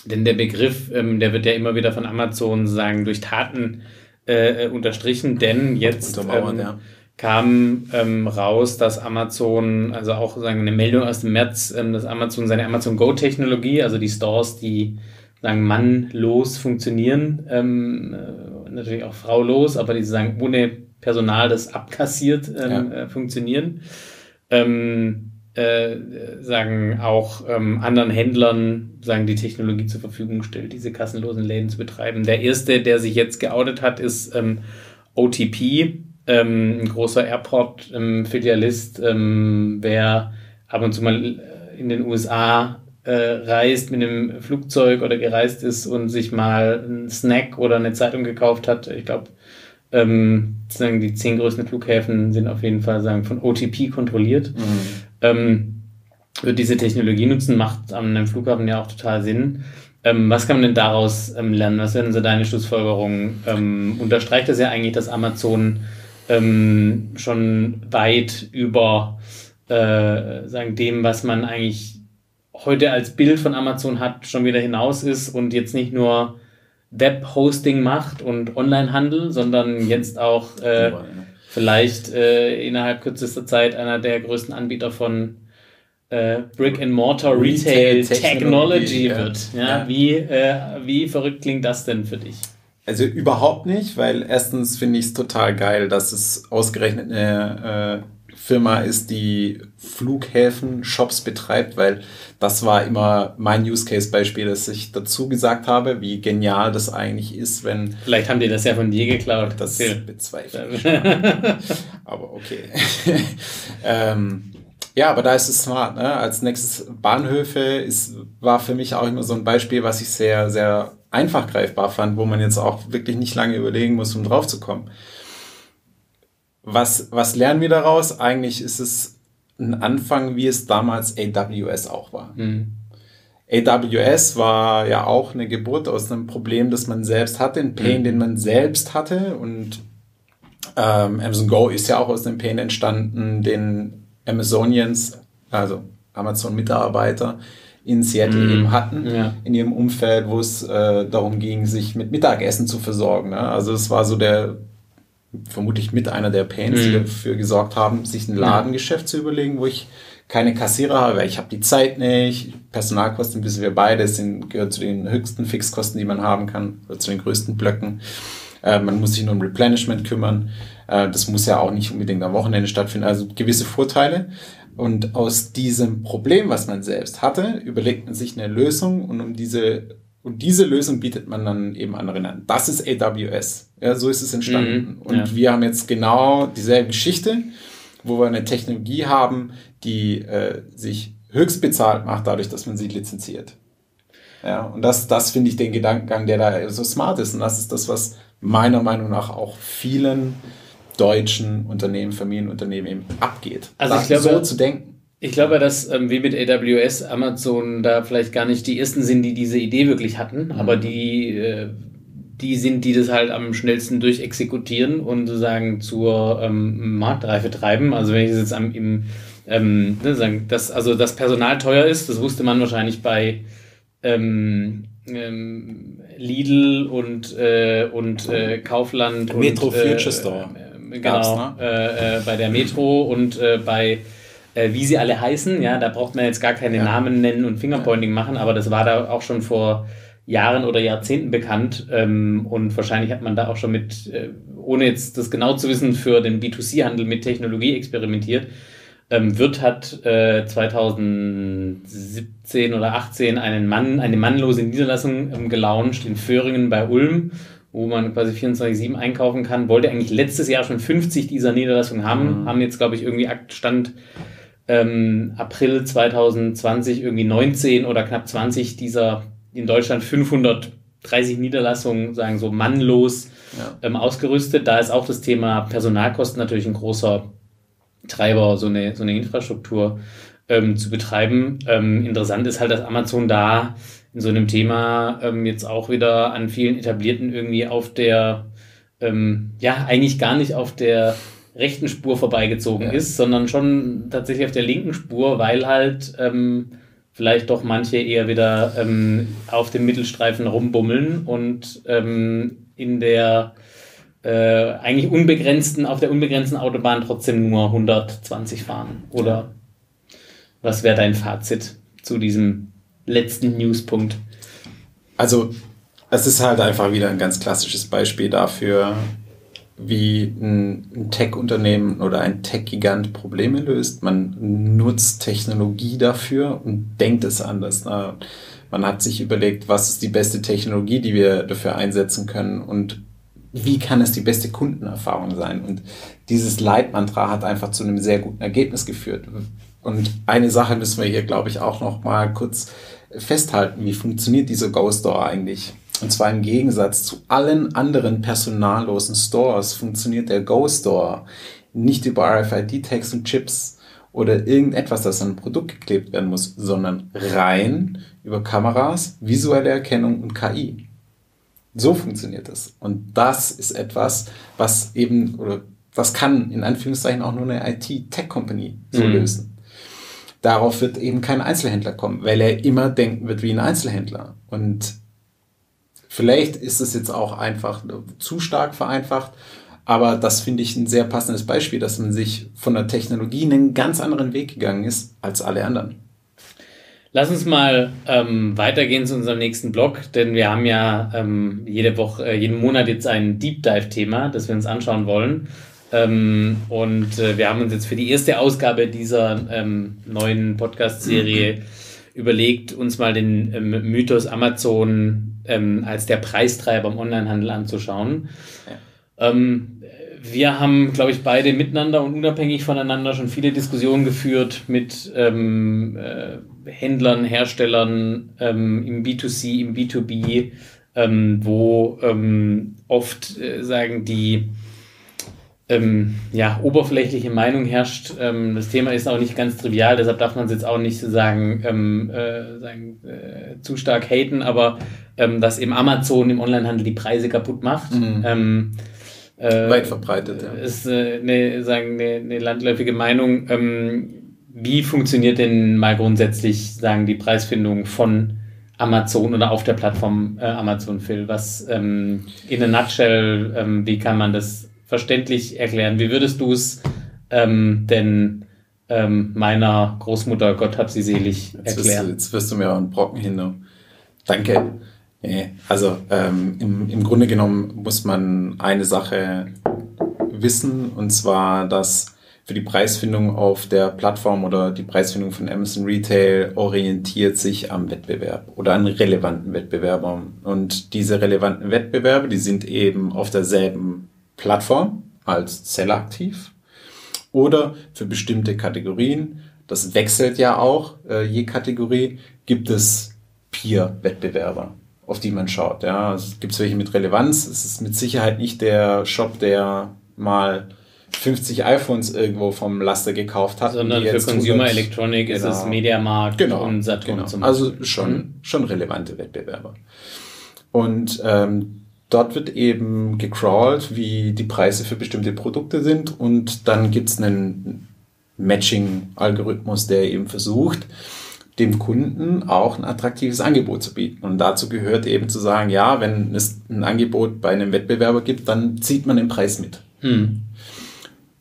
denn der Begriff, ähm, der wird ja immer wieder von Amazon sagen, durch Taten äh, unterstrichen, denn jetzt ähm, ja. kam raus, dass Amazon, also auch sagen eine Meldung aus dem März, dass Amazon seine Amazon Go-Technologie, also die Stores, die sagen mannlos funktionieren, ähm, äh, natürlich auch fraulos, aber die sagen ohne Personal, das abkassiert, ähm, ja. äh, funktionieren. Ähm, äh, sagen auch ähm, anderen Händlern sagen die Technologie zur Verfügung stellt, diese kassenlosen Läden zu betreiben. Der erste, der sich jetzt geoutet hat, ist ähm, OTP, ähm, ein großer Airport-Filialist, ähm, wer ab und zu mal in den USA äh, reist mit einem Flugzeug oder gereist ist und sich mal einen Snack oder eine Zeitung gekauft hat. Ich glaube, ähm, sagen die zehn größten Flughäfen sind auf jeden Fall sagen von OTP kontrolliert. Mhm. Ähm, wird diese Technologie nutzen, macht an einem Flughafen ja auch total Sinn. Ähm, was kann man denn daraus ähm, lernen? Was wären so deine Schlussfolgerungen? Ähm, unterstreicht das ja eigentlich, dass Amazon ähm, schon weit über äh, sagen dem, was man eigentlich heute als Bild von Amazon hat, schon wieder hinaus ist und jetzt nicht nur Web-Hosting macht und Online-Handel, sondern jetzt auch äh, vielleicht äh, innerhalb kürzester Zeit einer der größten Anbieter von äh, Brick and Mortar Retail, Retail Technology, Technology wird. Ja, ja. Wie, äh, wie verrückt klingt das denn für dich? Also überhaupt nicht, weil erstens finde ich es total geil, dass es ausgerechnet eine äh, Firma ist, die Flughäfen, Shops betreibt, weil das war immer mein Use Case Beispiel, dass ich dazu gesagt habe, wie genial das eigentlich ist, wenn. Vielleicht haben die das ja von dir geklaut. Das bezweifle ich. Aber okay. [laughs] ähm, ja, aber da ist es smart. Ne? Als nächstes Bahnhöfe ist, war für mich auch immer so ein Beispiel, was ich sehr, sehr einfach greifbar fand, wo man jetzt auch wirklich nicht lange überlegen muss, um drauf zu kommen. Was, was lernen wir daraus? Eigentlich ist es ein Anfang, wie es damals AWS auch war. Mhm. AWS war ja auch eine Geburt aus einem Problem, das man selbst hatte, ein Pain, mhm. den man selbst hatte. Und ähm, Amazon Go ist ja auch aus dem Pain entstanden, den Amazonians, also Amazon-Mitarbeiter in Seattle mm, eben hatten, ja. in ihrem Umfeld, wo es äh, darum ging, sich mit Mittagessen zu versorgen. Ne? Also es war so der, vermutlich mit einer der Pains, die dafür gesorgt haben, sich ein Ladengeschäft zu überlegen, wo ich keine Kassierer habe, weil ich habe die Zeit nicht, Personalkosten wissen wir beide, sind, gehört zu den höchsten Fixkosten, die man haben kann, oder zu den größten Blöcken. Äh, man muss sich nur um Replenishment kümmern. Äh, das muss ja auch nicht unbedingt am Wochenende stattfinden. Also gewisse Vorteile. Und aus diesem Problem, was man selbst hatte, überlegt man sich eine Lösung und um diese und diese Lösung bietet man dann eben anderen an. Das ist AWS. Ja, so ist es entstanden. Mhm, und ja. wir haben jetzt genau dieselbe Geschichte, wo wir eine Technologie haben, die äh, sich höchst bezahlt macht, dadurch, dass man sie lizenziert. Ja, und das, das finde ich den Gedankengang, der da so smart ist. Und das ist das, was meiner Meinung nach auch vielen deutschen Unternehmen, Familienunternehmen eben abgeht. Also ich glaube, so zu denken. Ich glaube, dass ähm, wie mit AWS Amazon da vielleicht gar nicht die ersten sind, die diese Idee wirklich hatten, mhm. aber die, äh, die sind, die das halt am schnellsten durchexekutieren und sozusagen zur ähm, Marktreife treiben. Also wenn ich das jetzt am, im, ähm, ne, sagen, dass, also das Personal teuer ist, das wusste man wahrscheinlich bei ähm, ähm, Lidl und, äh, und äh, Kaufland Metro und, Future äh, Store. Äh, genau, ne? Äh, äh, bei der Metro und bei wie sie alle heißen, ja, da braucht man jetzt gar keine ja. Namen nennen und Fingerpointing machen, aber das war da auch schon vor Jahren oder Jahrzehnten bekannt ähm, und wahrscheinlich hat man da auch schon mit, ohne jetzt das genau zu wissen, für den B2C-Handel mit Technologie experimentiert. Ähm, Wirt hat äh, 2017 oder 18 einen Mann, eine mannlose Niederlassung ähm, gelauncht in Föhringen bei Ulm, wo man quasi 24-7 einkaufen kann. Wollte eigentlich letztes Jahr schon 50 dieser Niederlassungen haben, mhm. haben jetzt, glaube ich, irgendwie Stand ähm, April 2020 irgendwie 19 oder knapp 20 dieser in Deutschland 530 Niederlassungen, sagen so mannlos ja. ähm, ausgerüstet. Da ist auch das Thema Personalkosten natürlich ein großer Treiber, so eine, so eine Infrastruktur ähm, zu betreiben. Ähm, interessant ist halt, dass Amazon da in so einem Thema ähm, jetzt auch wieder an vielen etablierten irgendwie auf der, ähm, ja, eigentlich gar nicht auf der rechten Spur vorbeigezogen ja. ist, sondern schon tatsächlich auf der linken Spur, weil halt ähm, vielleicht doch manche eher wieder ähm, auf dem Mittelstreifen rumbummeln und in der äh, eigentlich unbegrenzten, auf der unbegrenzten Autobahn trotzdem nur 120 fahren? Oder was wäre dein Fazit zu diesem letzten Newspunkt? Also, es ist halt einfach wieder ein ganz klassisches Beispiel dafür, wie ein, Tech-Unternehmen oder ein Tech-Gigant Probleme löst. Man nutzt Technologie dafür und denkt es anders. Man hat sich überlegt, was ist die beste Technologie, die wir dafür einsetzen können und wie kann es die beste Kundenerfahrung sein? Und dieses Leitmantra hat einfach zu einem sehr guten Ergebnis geführt. Und eine Sache müssen wir hier, glaube ich, auch noch mal kurz festhalten. Wie funktioniert dieser Go Store eigentlich? Und zwar im Gegensatz zu allen anderen personallosen Stores funktioniert der Go Store nicht über RFID-Tags und Chips oder irgendetwas, das an ein Produkt geklebt werden muss, sondern rein über Kameras, visuelle Erkennung und KI. So funktioniert es. Und das ist etwas, was eben, oder was kann in Anführungszeichen auch nur eine IT-Tech-Company so mhm. lösen. Darauf wird eben kein Einzelhändler kommen, weil er immer denken wird wie ein Einzelhändler. Und vielleicht ist es jetzt auch einfach zu stark vereinfacht, aber das finde ich ein sehr passendes Beispiel, dass man sich von der Technologie einen ganz anderen Weg gegangen ist als alle anderen. Lass uns mal ähm, weitergehen zu unserem nächsten Blog, denn wir haben ja ähm, jede Woche, äh, jeden Monat jetzt ein Deep Dive-Thema, das wir uns anschauen wollen. Ähm, und äh, wir haben uns jetzt für die erste Ausgabe dieser ähm, neuen Podcast-Serie mhm. [clears throat] überlegt, uns mal den ähm, Mythos Amazon ähm, als der Preistreiber im Onlinehandel anzuschauen. Ja. Ähm, wir haben, glaube ich, beide miteinander und unabhängig voneinander schon viele Diskussionen geführt mit ähm, äh, Händlern, Herstellern ähm, im B2C, im B2B, ähm, wo ähm, oft äh, sagen die ähm, ja, oberflächliche Meinung herrscht. Ähm, das Thema ist auch nicht ganz trivial, deshalb darf man es jetzt auch nicht sagen, äh, sagen äh, zu stark haten, aber dass eben Amazon im Onlinehandel die Preise kaputt macht. Mhm äh, Weit verbreitet, ja. Ist äh, eine, sagen, eine, eine landläufige Meinung. Ähm, wie funktioniert denn mal grundsätzlich, sagen, die Preisfindung von Amazon oder auf der Plattform äh, Amazon, Phil? Was ähm, in a nutshell, ähm, wie kann man das verständlich erklären? Wie würdest du es ähm, denn ähm, meiner Großmutter, Gott hab sie selig, erklären? Jetzt wirst, du, jetzt wirst du mir auch einen Brocken hin. Danke. Nee, also ähm, im, im Grunde genommen muss man eine Sache wissen, und zwar, dass für die Preisfindung auf der Plattform oder die Preisfindung von Amazon Retail orientiert sich am Wettbewerb oder an relevanten Wettbewerbern. Und diese relevanten Wettbewerbe, die sind eben auf derselben Plattform als Seller aktiv oder für bestimmte Kategorien. Das wechselt ja auch, äh, je Kategorie gibt es Peer-Wettbewerber auf die man schaut. Ja, es gibt welche mit Relevanz. Es ist mit Sicherheit nicht der Shop, der mal 50 iPhones irgendwo vom Laster gekauft hat. Sondern für Consumer 100, Electronic genau. ist es genau. Mediamarkt genau, und Saturn genau. zum Beispiel. Also schon, mhm. schon relevante Wettbewerber. Und ähm, dort wird eben gecrawlt, wie die Preise für bestimmte Produkte sind und dann gibt es einen Matching-Algorithmus, der eben versucht, dem Kunden auch ein attraktives Angebot zu bieten. Und dazu gehört eben zu sagen, ja, wenn es ein Angebot bei einem Wettbewerber gibt, dann zieht man den Preis mit. Hm.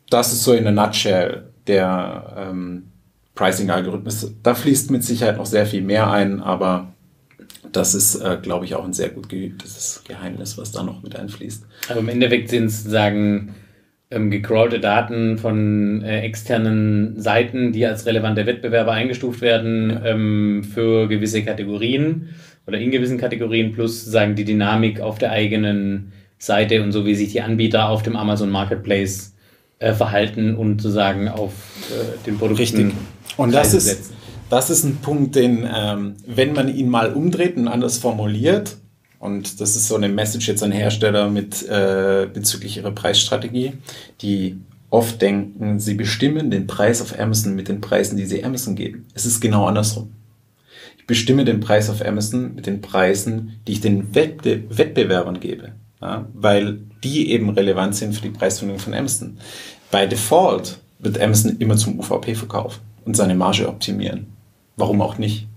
Das ist so in der Nutshell der ähm, Pricing-Algorithmus. Da fließt mit Sicherheit noch sehr viel mehr ein, aber das ist, äh, glaube ich, auch ein sehr gut geübtes Geheimnis, was da noch mit einfließt. Aber im Endeffekt sind es sagen ähm, gecrawlte Daten von äh, externen Seiten, die als relevante Wettbewerber eingestuft werden ja. ähm, für gewisse Kategorien oder in gewissen Kategorien plus sagen die Dynamik auf der eigenen Seite und so wie sich die Anbieter auf dem Amazon Marketplace äh, verhalten und sozusagen auf äh, den Produkten Richtig. Und das ist, das ist ein Punkt, den, ähm, wenn man ihn mal umdreht und anders formuliert, und das ist so eine Message jetzt an Hersteller mit äh, bezüglich ihrer Preisstrategie, die oft denken, sie bestimmen den Preis auf Amazon mit den Preisen, die sie Amazon geben. Es ist genau andersrum. Ich bestimme den Preis auf Amazon mit den Preisen, die ich den Wette Wettbewerbern gebe, ja, weil die eben relevant sind für die Preisfindung von Amazon. Bei Default wird Amazon immer zum UVP verkaufen und seine Marge optimieren. Warum auch nicht?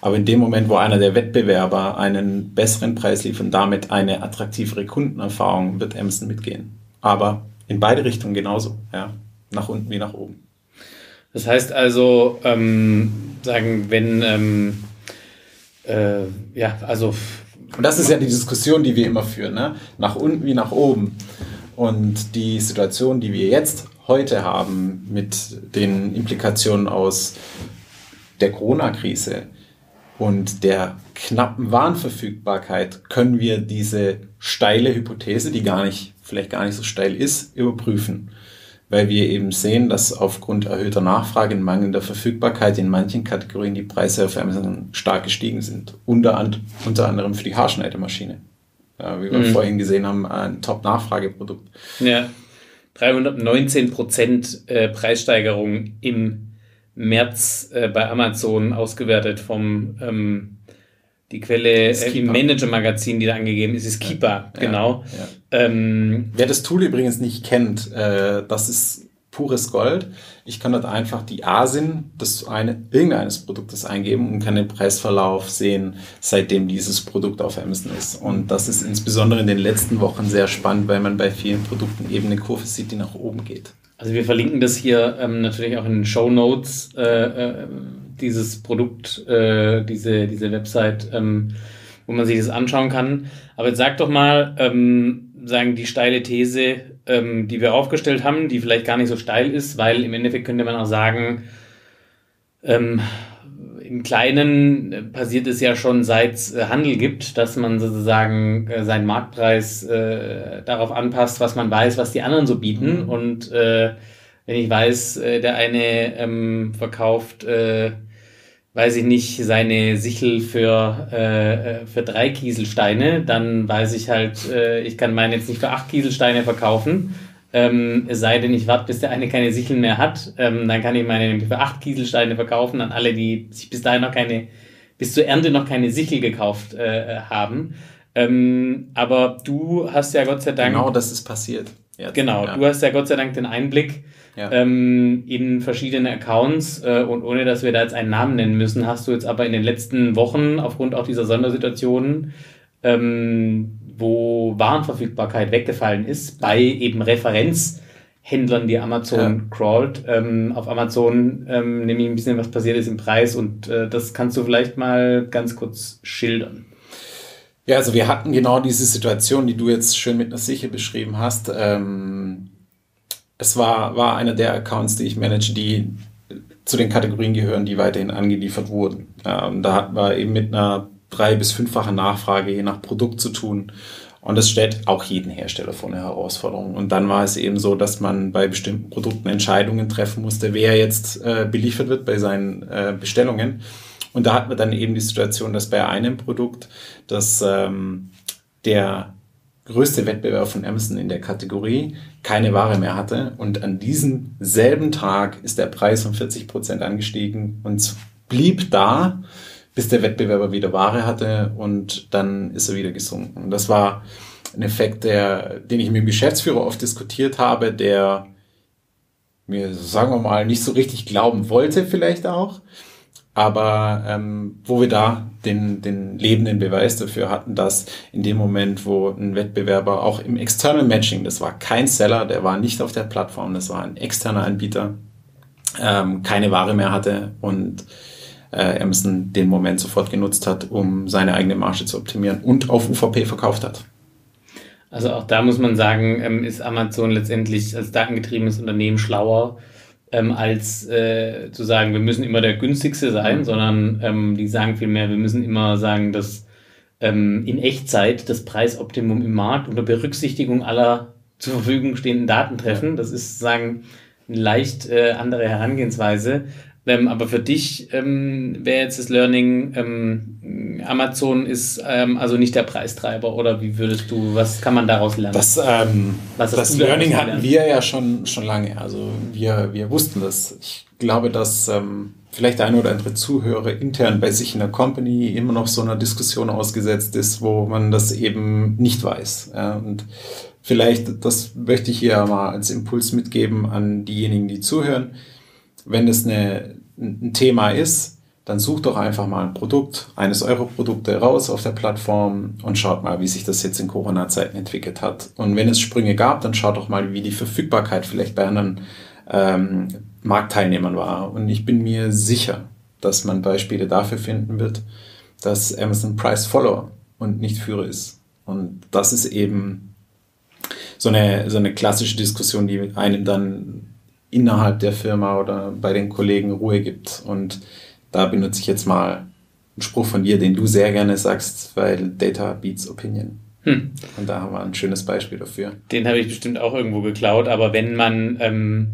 Aber in dem Moment, wo einer der Wettbewerber einen besseren Preis liefert und damit eine attraktivere Kundenerfahrung, wird Amazon mitgehen. Aber in beide Richtungen genauso, ja. Nach unten wie nach oben. Das heißt also, ähm, sagen, wenn, ähm, äh, ja, also. Und das ist ja die Diskussion, die wir immer führen, ne? Nach unten wie nach oben. Und die Situation, die wir jetzt heute haben mit den Implikationen aus der Corona-Krise, und der knappen Warenverfügbarkeit können wir diese steile Hypothese, die gar nicht, vielleicht gar nicht so steil ist, überprüfen. Weil wir eben sehen, dass aufgrund erhöhter Nachfrage und mangelnder Verfügbarkeit in manchen Kategorien die Preise auf Amazon stark gestiegen sind. Unter, unter anderem für die Haarschneidemaschine. Ja, wie wir mhm. vorhin gesehen haben, ein Top-Nachfrageprodukt. Ja, 319 Prozent äh, Preissteigerung im März äh, bei Amazon ausgewertet vom ähm, die Quelle äh, im Manager-Magazin, die da angegeben ist, ist Keeper, ja, genau. Ja, ja. Ähm, Wer das Tool übrigens nicht kennt, äh, das ist pures Gold. Ich kann dort einfach die ASIN des eine, irgendeines Produktes eingeben und kann den Preisverlauf sehen, seitdem dieses Produkt auf Amazon ist. Und das ist insbesondere in den letzten Wochen sehr spannend, weil man bei vielen Produkten eben eine Kurve sieht, die nach oben geht. Also wir verlinken das hier ähm, natürlich auch in den Show Notes, äh, äh, dieses Produkt, äh, diese, diese Website, ähm, wo man sich das anschauen kann. Aber jetzt sag doch mal, ähm, sagen die steile These, ähm, die wir aufgestellt haben, die vielleicht gar nicht so steil ist, weil im Endeffekt könnte man auch sagen, ähm, im Kleinen äh, passiert es ja schon seit es äh, Handel gibt, dass man sozusagen äh, seinen Marktpreis äh, darauf anpasst, was man weiß, was die anderen so bieten. Mhm. Und äh, wenn ich weiß, der eine ähm, verkauft, äh, weiß ich nicht, seine Sichel für, äh, für drei Kieselsteine, dann weiß ich halt, äh, ich kann meinen jetzt nicht für acht Kieselsteine verkaufen ähm, es sei denn, ich warte, bis der eine keine Sicheln mehr hat. Ähm, dann kann ich meine für acht Kieselsteine verkaufen an alle, die sich bis dahin noch keine, bis zur Ernte noch keine Sichel gekauft äh, haben. Ähm, aber du hast ja Gott sei Dank. Genau, das ist passiert. Jetzt, genau, ja. du hast ja Gott sei Dank den Einblick ja. ähm, in verschiedene Accounts äh, und ohne dass wir da jetzt einen Namen nennen müssen, hast du jetzt aber in den letzten Wochen aufgrund auch dieser Sondersituationen ähm, wo Warenverfügbarkeit weggefallen ist, bei eben Referenzhändlern, die Amazon ja. crawlt. Ähm, auf Amazon ähm, nämlich ein bisschen was passiert ist im Preis und äh, das kannst du vielleicht mal ganz kurz schildern. Ja, also wir hatten genau diese Situation, die du jetzt schön mit einer Sicher beschrieben hast. Ähm, es war, war einer der Accounts, die ich manage, die zu den Kategorien gehören, die weiterhin angeliefert wurden. Ähm, da hatten wir eben mit einer drei- bis fünffache Nachfrage je nach Produkt zu tun. Und das stellt auch jeden Hersteller vor eine Herausforderung. Und dann war es eben so, dass man bei bestimmten Produkten Entscheidungen treffen musste, wer jetzt äh, beliefert wird bei seinen äh, Bestellungen. Und da hatten wir dann eben die Situation, dass bei einem Produkt, dass ähm, der größte Wettbewerber von Amazon in der Kategorie keine Ware mehr hatte. Und an diesem selben Tag ist der Preis um 40 Prozent angestiegen und blieb da bis der Wettbewerber wieder Ware hatte und dann ist er wieder gesunken. das war ein Effekt, der, den ich mit dem Geschäftsführer oft diskutiert habe, der mir, sagen wir mal, nicht so richtig glauben wollte vielleicht auch, aber ähm, wo wir da den, den lebenden Beweis dafür hatten, dass in dem Moment, wo ein Wettbewerber auch im External Matching, das war kein Seller, der war nicht auf der Plattform, das war ein externer Anbieter, ähm, keine Ware mehr hatte und äh, Amazon den Moment sofort genutzt hat, um seine eigene Marge zu optimieren und auf UVP verkauft hat. Also auch da muss man sagen, ähm, ist Amazon letztendlich als datengetriebenes Unternehmen schlauer, ähm, als äh, zu sagen, wir müssen immer der günstigste sein, mhm. sondern ähm, die sagen vielmehr, wir müssen immer sagen, dass ähm, in Echtzeit das Preisoptimum im Markt unter Berücksichtigung aller zur Verfügung stehenden Daten treffen. Das ist sagen eine leicht äh, andere Herangehensweise. Ähm, aber für dich ähm, wäre jetzt das Learning, ähm, Amazon ist ähm, also nicht der Preistreiber oder wie würdest du, was kann man daraus lernen? Das, ähm, das Learning hatten wir ja schon, schon lange. Also wir, wir wussten das. Ich glaube, dass ähm, vielleicht ein oder andere Zuhörer intern bei sich in der Company immer noch so einer Diskussion ausgesetzt ist, wo man das eben nicht weiß. Und vielleicht, das möchte ich hier mal als Impuls mitgeben an diejenigen, die zuhören wenn es eine, ein Thema ist, dann sucht doch einfach mal ein Produkt, eines Euro-Produkte raus auf der Plattform und schaut mal, wie sich das jetzt in Corona-Zeiten entwickelt hat. Und wenn es Sprünge gab, dann schaut doch mal, wie die Verfügbarkeit vielleicht bei anderen ähm, Marktteilnehmern war. Und ich bin mir sicher, dass man Beispiele dafür finden wird, dass Amazon Price Follower und nicht Führer ist. Und das ist eben so eine, so eine klassische Diskussion, die einem dann innerhalb der Firma oder bei den Kollegen Ruhe gibt. Und da benutze ich jetzt mal ein Spruch von dir, den du sehr gerne sagst, weil Data beats Opinion. Hm. Und da haben wir ein schönes Beispiel dafür. Den habe ich bestimmt auch irgendwo geklaut, aber wenn man ähm,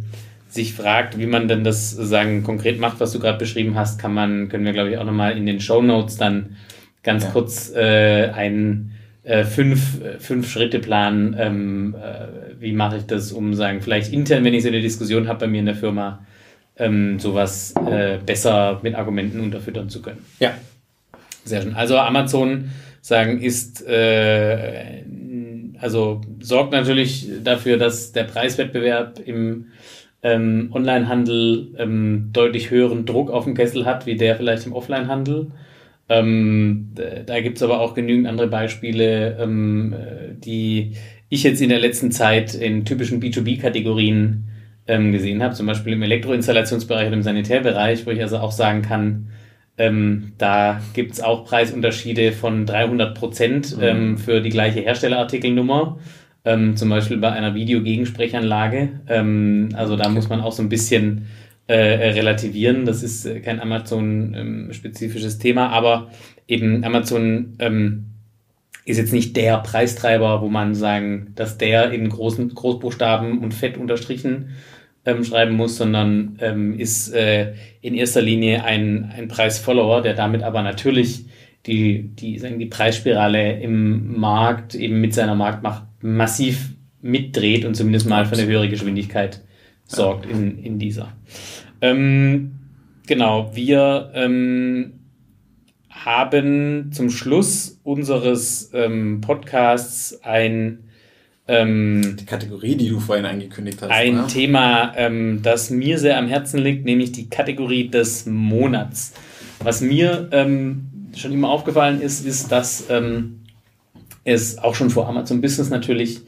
sich fragt, wie man denn das sagen konkret macht, was du gerade beschrieben hast, kann man, können wir glaube ich auch nochmal in den Show Notes dann ganz ja. kurz äh, einen äh, fünf, fünf Schritte Plan, ähm, äh, wie mache ich das, um sagen, vielleicht intern, wenn ich so eine Diskussion habe bei mir in der Firma, ähm, sowas äh, besser mit Argumenten unterfüttern zu können. Ja. Sehr schön. Also Amazon sagen ist äh, also sorgt natürlich dafür, dass der Preiswettbewerb im ähm, Onlinehandel ähm, deutlich höheren Druck auf dem Kessel hat, wie der vielleicht im Offlinehandel. Ähm, da gibt es aber auch genügend andere Beispiele, ähm, die ich jetzt in der letzten Zeit in typischen B2B-Kategorien ähm, gesehen habe, zum Beispiel im Elektroinstallationsbereich oder im Sanitärbereich, wo ich also auch sagen kann, ähm, da gibt es auch Preisunterschiede von 300 Prozent mhm. ähm, für die gleiche Herstellerartikelnummer. Ähm, zum Beispiel bei einer Videogegensprechanlage. Also da muss man auch so ein bisschen äh, relativieren. Das ist äh, kein Amazon-spezifisches Thema, aber eben Amazon ähm, ist jetzt nicht der Preistreiber, wo man sagen, dass der in großen Großbuchstaben und fett unterstrichen ähm, schreiben muss, sondern ähm, ist äh, in erster Linie ein, ein Preisfollower, der damit aber natürlich die, die, sagen, die Preisspirale im Markt eben mit seiner Marktmacht massiv mitdreht und zumindest mal für eine höhere Geschwindigkeit sorgt in, in dieser. Ähm, genau, wir ähm, haben zum Schluss unseres ähm, Podcasts ein ähm, die Kategorie, die du vorhin angekündigt hast. Ein oder? Thema, ähm, das mir sehr am Herzen liegt, nämlich die Kategorie des Monats. Was mir ähm, schon immer aufgefallen ist, ist, dass ähm, es auch schon vor Amazon Business natürlich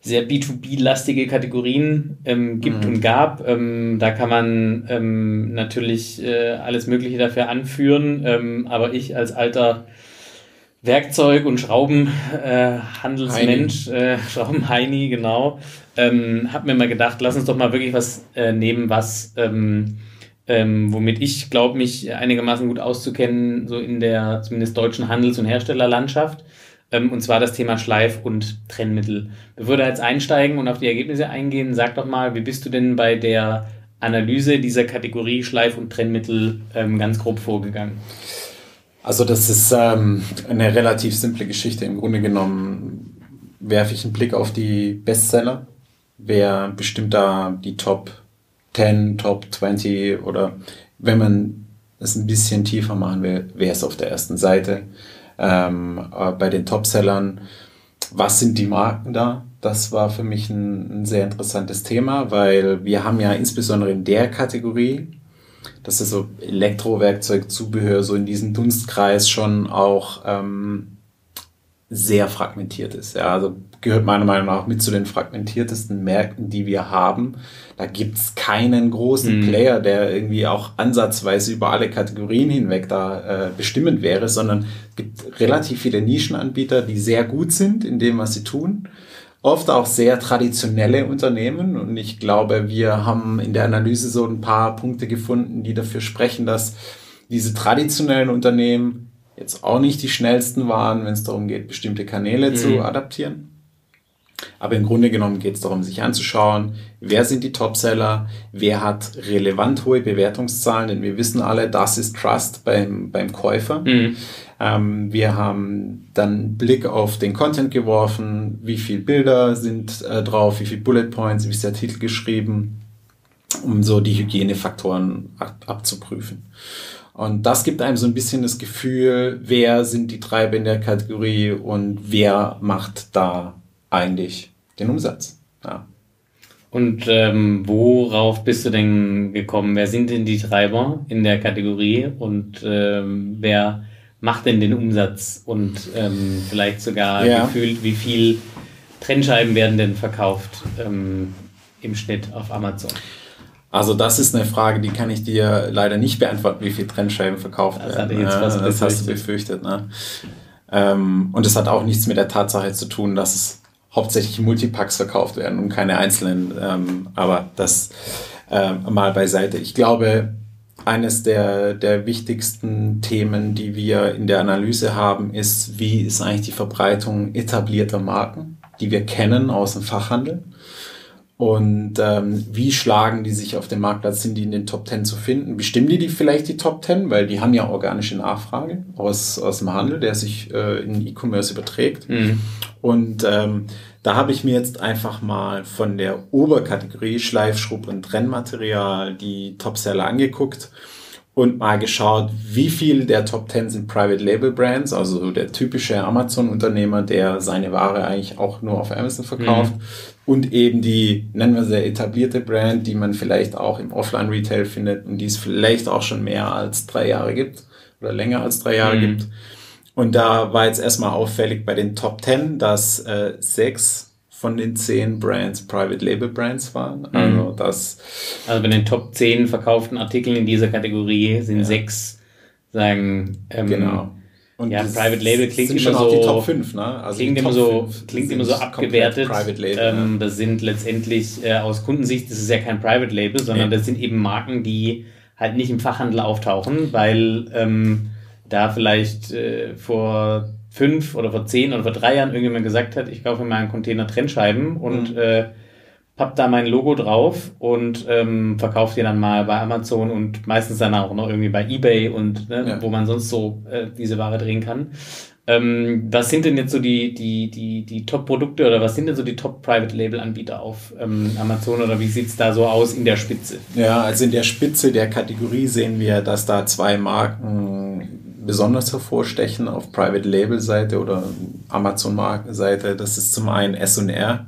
sehr B2B-lastige Kategorien ähm, gibt mhm. und gab. Ähm, da kann man ähm, natürlich äh, alles Mögliche dafür anführen, ähm, aber ich als alter Werkzeug- und Schraubenhandelsmensch, äh, äh, [laughs] Schraubenheini, genau, ähm, habe mir mal gedacht, lass uns doch mal wirklich was äh, nehmen, was ähm, ähm, womit ich glaube, mich einigermaßen gut auszukennen, so in der zumindest deutschen Handels- und Herstellerlandschaft. Ähm, und zwar das Thema Schleif- und Trennmittel. Bevor wir jetzt einsteigen und auf die Ergebnisse eingehen, sag doch mal, wie bist du denn bei der Analyse dieser Kategorie Schleif- und Trennmittel ähm, ganz grob vorgegangen? Also das ist ähm, eine relativ simple Geschichte. Im Grunde genommen werfe ich einen Blick auf die Bestseller. Wer bestimmt da die Top 10, Top 20 oder wenn man es ein bisschen tiefer machen will, wer ist auf der ersten Seite? Ähm, äh, bei den Topsellern. Was sind die Marken da? Das war für mich ein, ein sehr interessantes Thema, weil wir haben ja insbesondere in der Kategorie, das ist so Elektrowerkzeug, Zubehör, so in diesem Dunstkreis schon auch ähm, sehr fragmentiert ist. Ja, also gehört meiner Meinung nach mit zu den fragmentiertesten Märkten, die wir haben. Da gibt's keinen großen mhm. Player, der irgendwie auch ansatzweise über alle Kategorien hinweg da äh, bestimmend wäre, sondern es gibt relativ viele Nischenanbieter, die sehr gut sind in dem, was sie tun. Oft auch sehr traditionelle Unternehmen. Und ich glaube, wir haben in der Analyse so ein paar Punkte gefunden, die dafür sprechen, dass diese traditionellen Unternehmen jetzt auch nicht die schnellsten waren, wenn es darum geht, bestimmte Kanäle mhm. zu adaptieren. Aber im Grunde genommen geht es darum, sich anzuschauen, wer sind die Topseller, wer hat relevant hohe Bewertungszahlen, denn wir wissen alle, das ist Trust beim, beim Käufer. Mhm. Ähm, wir haben dann einen Blick auf den Content geworfen, wie viele Bilder sind äh, drauf, wie viele Bullet Points, wie ist der Titel geschrieben, um so die Hygienefaktoren ab, abzuprüfen. Und das gibt einem so ein bisschen das Gefühl, wer sind die Treiber in der Kategorie und wer macht da eigentlich den Umsatz. Ja. Und ähm, worauf bist du denn gekommen? Wer sind denn die Treiber in der Kategorie und ähm, wer macht denn den Umsatz und ähm, vielleicht sogar ja. gefühlt, wie viel Trennscheiben werden denn verkauft ähm, im Schnitt auf Amazon? Also das ist eine Frage, die kann ich dir leider nicht beantworten, wie viele Trennscheiben verkauft das werden. Jetzt was das hast du befürchtet. Ne? Ähm, und es hat auch nichts mit der Tatsache zu tun, dass es hauptsächlich Multipacks verkauft werden und keine einzelnen. Ähm, aber das äh, mal beiseite. Ich glaube, eines der, der wichtigsten Themen, die wir in der Analyse haben, ist, wie ist eigentlich die Verbreitung etablierter Marken, die wir kennen aus dem Fachhandel. Und ähm, wie schlagen die sich auf dem Marktplatz? Sind die in den Top 10 zu finden? Bestimmen die, die vielleicht die Top 10? Weil die haben ja organische Nachfrage aus, aus dem Handel, der sich äh, in E-Commerce überträgt. Mhm. Und ähm, da habe ich mir jetzt einfach mal von der Oberkategorie Schleif, Schrubb und Trennmaterial die Topseller angeguckt und mal geschaut, wie viel der Top 10 sind Private Label Brands, also der typische Amazon-Unternehmer, der seine Ware eigentlich auch nur auf Amazon verkauft. Mhm und eben die, nennen wir sie etablierte Brand, die man vielleicht auch im Offline-Retail findet und die es vielleicht auch schon mehr als drei Jahre gibt oder länger als drei Jahre mhm. gibt. Und da war jetzt erstmal auffällig bei den Top 10, dass äh, sechs von den zehn Brands Private Label Brands waren. Mhm. Also, das, also bei den Top 10 verkauften Artikeln in dieser Kategorie sind ja. sechs, sagen, ähm, genau und ja, Private Label klingt immer so. Die Top 5, ne? Also klingt immer so, klingt immer so abgewertet. Label, ähm. Das sind letztendlich äh, aus Kundensicht, das ist ja kein Private Label, sondern ja. das sind eben Marken, die halt nicht im Fachhandel auftauchen, weil ähm, da vielleicht äh, vor fünf oder vor zehn oder vor drei Jahren irgendjemand gesagt hat, ich kaufe mir mal einen Container Trennscheiben und mhm. äh, papp da mein Logo drauf und ähm, verkauft die dann mal bei Amazon und meistens dann auch noch irgendwie bei eBay und ne, ja. wo man sonst so äh, diese Ware drehen kann. Ähm, was sind denn jetzt so die, die, die, die Top-Produkte oder was sind denn so die Top-Private-Label-Anbieter auf ähm, Amazon oder wie sieht's da so aus in der Spitze? Ja, also in der Spitze der Kategorie sehen wir, dass da zwei Marken besonders hervorstechen auf Private-Label-Seite oder Amazon-Markenseite. Das ist zum einen S&R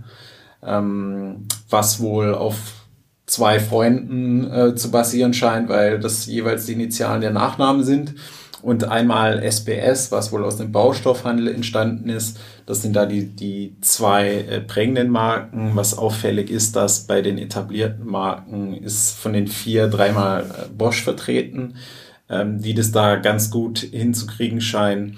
ähm, was wohl auf zwei Freunden äh, zu basieren scheint, weil das jeweils die Initialen der Nachnamen sind. Und einmal SBS, was wohl aus dem Baustoffhandel entstanden ist. Das sind da die, die zwei äh, prägenden Marken. Was auffällig ist, dass bei den etablierten Marken ist von den vier dreimal äh, Bosch vertreten, ähm, die das da ganz gut hinzukriegen scheinen.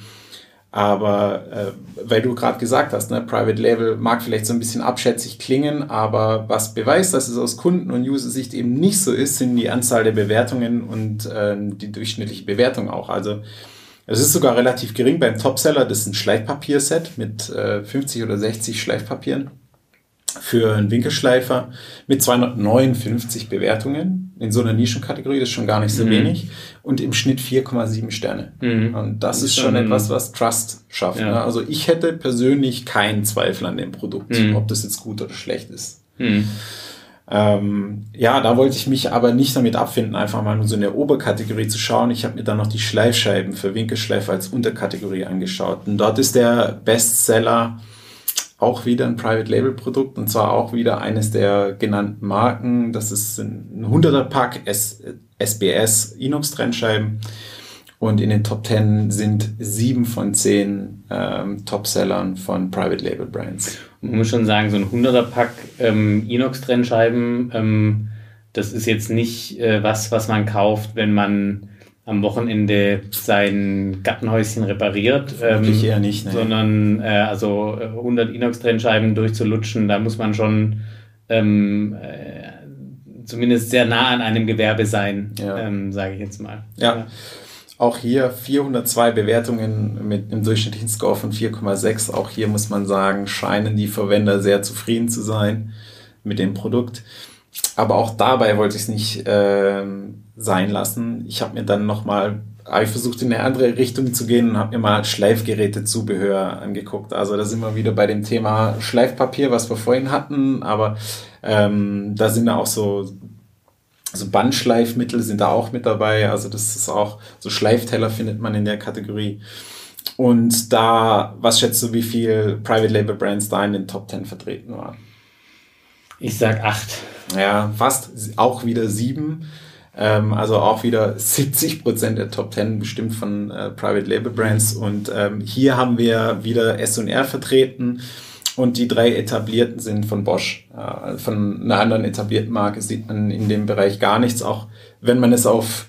Aber äh, weil du gerade gesagt hast, ne, Private Label mag vielleicht so ein bisschen abschätzig klingen, aber was beweist, dass es aus Kunden- und User-Sicht eben nicht so ist, sind die Anzahl der Bewertungen und äh, die durchschnittliche Bewertung auch. Also es ist sogar relativ gering beim Topseller, das ist ein Schleifpapierset mit äh, 50 oder 60 Schleifpapieren für einen Winkelschleifer mit 259 Bewertungen in so einer Nischenkategorie, das ist schon gar nicht so mhm. wenig und im Schnitt 4,7 Sterne. Mhm. Und das, das ist schon etwas, was Trust schafft. Ja. Ne? Also ich hätte persönlich keinen Zweifel an dem Produkt, mhm. ob das jetzt gut oder schlecht ist. Mhm. Ähm, ja, da wollte ich mich aber nicht damit abfinden, einfach mal nur so in der Oberkategorie zu schauen. Ich habe mir dann noch die Schleifscheiben für Winkelschleifer als Unterkategorie angeschaut. Und dort ist der Bestseller auch wieder ein Private Label Produkt und zwar auch wieder eines der genannten Marken. Das ist ein 100er Pack SBS Inox Trennscheiben und in den Top 10 sind sieben von zehn ähm, Topsellern von Private Label Brands. Man muss schon sagen, so ein 100er Pack ähm, Inox Trennscheiben, ähm, das ist jetzt nicht äh, was, was man kauft, wenn man am Wochenende sein Gartenhäuschen repariert. Ähm, eher nicht, ne? Sondern äh, also 100 äh, Inox-Trennscheiben durchzulutschen, da muss man schon ähm, äh, zumindest sehr nah an einem Gewerbe sein, ja. ähm, sage ich jetzt mal. Ja. ja. Auch hier 402 Bewertungen mit einem durchschnittlichen Score von 4,6. Auch hier muss man sagen, scheinen die Verwender sehr zufrieden zu sein mit dem Produkt. Aber auch dabei wollte ich es nicht ähm, sein lassen. Ich habe mir dann nochmal, ich versucht in eine andere Richtung zu gehen und habe mir mal Schleifgeräte-Zubehör angeguckt. Also da sind wir wieder bei dem Thema Schleifpapier, was wir vorhin hatten, aber ähm, da sind auch so so Bandschleifmittel sind da auch mit dabei. Also das ist auch, so Schleifteller findet man in der Kategorie. Und da, was schätzt du, wie viel Private Label Brands da in den Top 10 vertreten waren? Ich sag acht. Ja, fast auch wieder sieben. Ähm, also auch wieder 70 Prozent der Top 10 bestimmt von äh, Private Label Brands. Und ähm, hier haben wir wieder S&R vertreten. Und die drei etablierten sind von Bosch. Äh, von einer anderen etablierten Marke sieht man in dem Bereich gar nichts. Auch wenn man es auf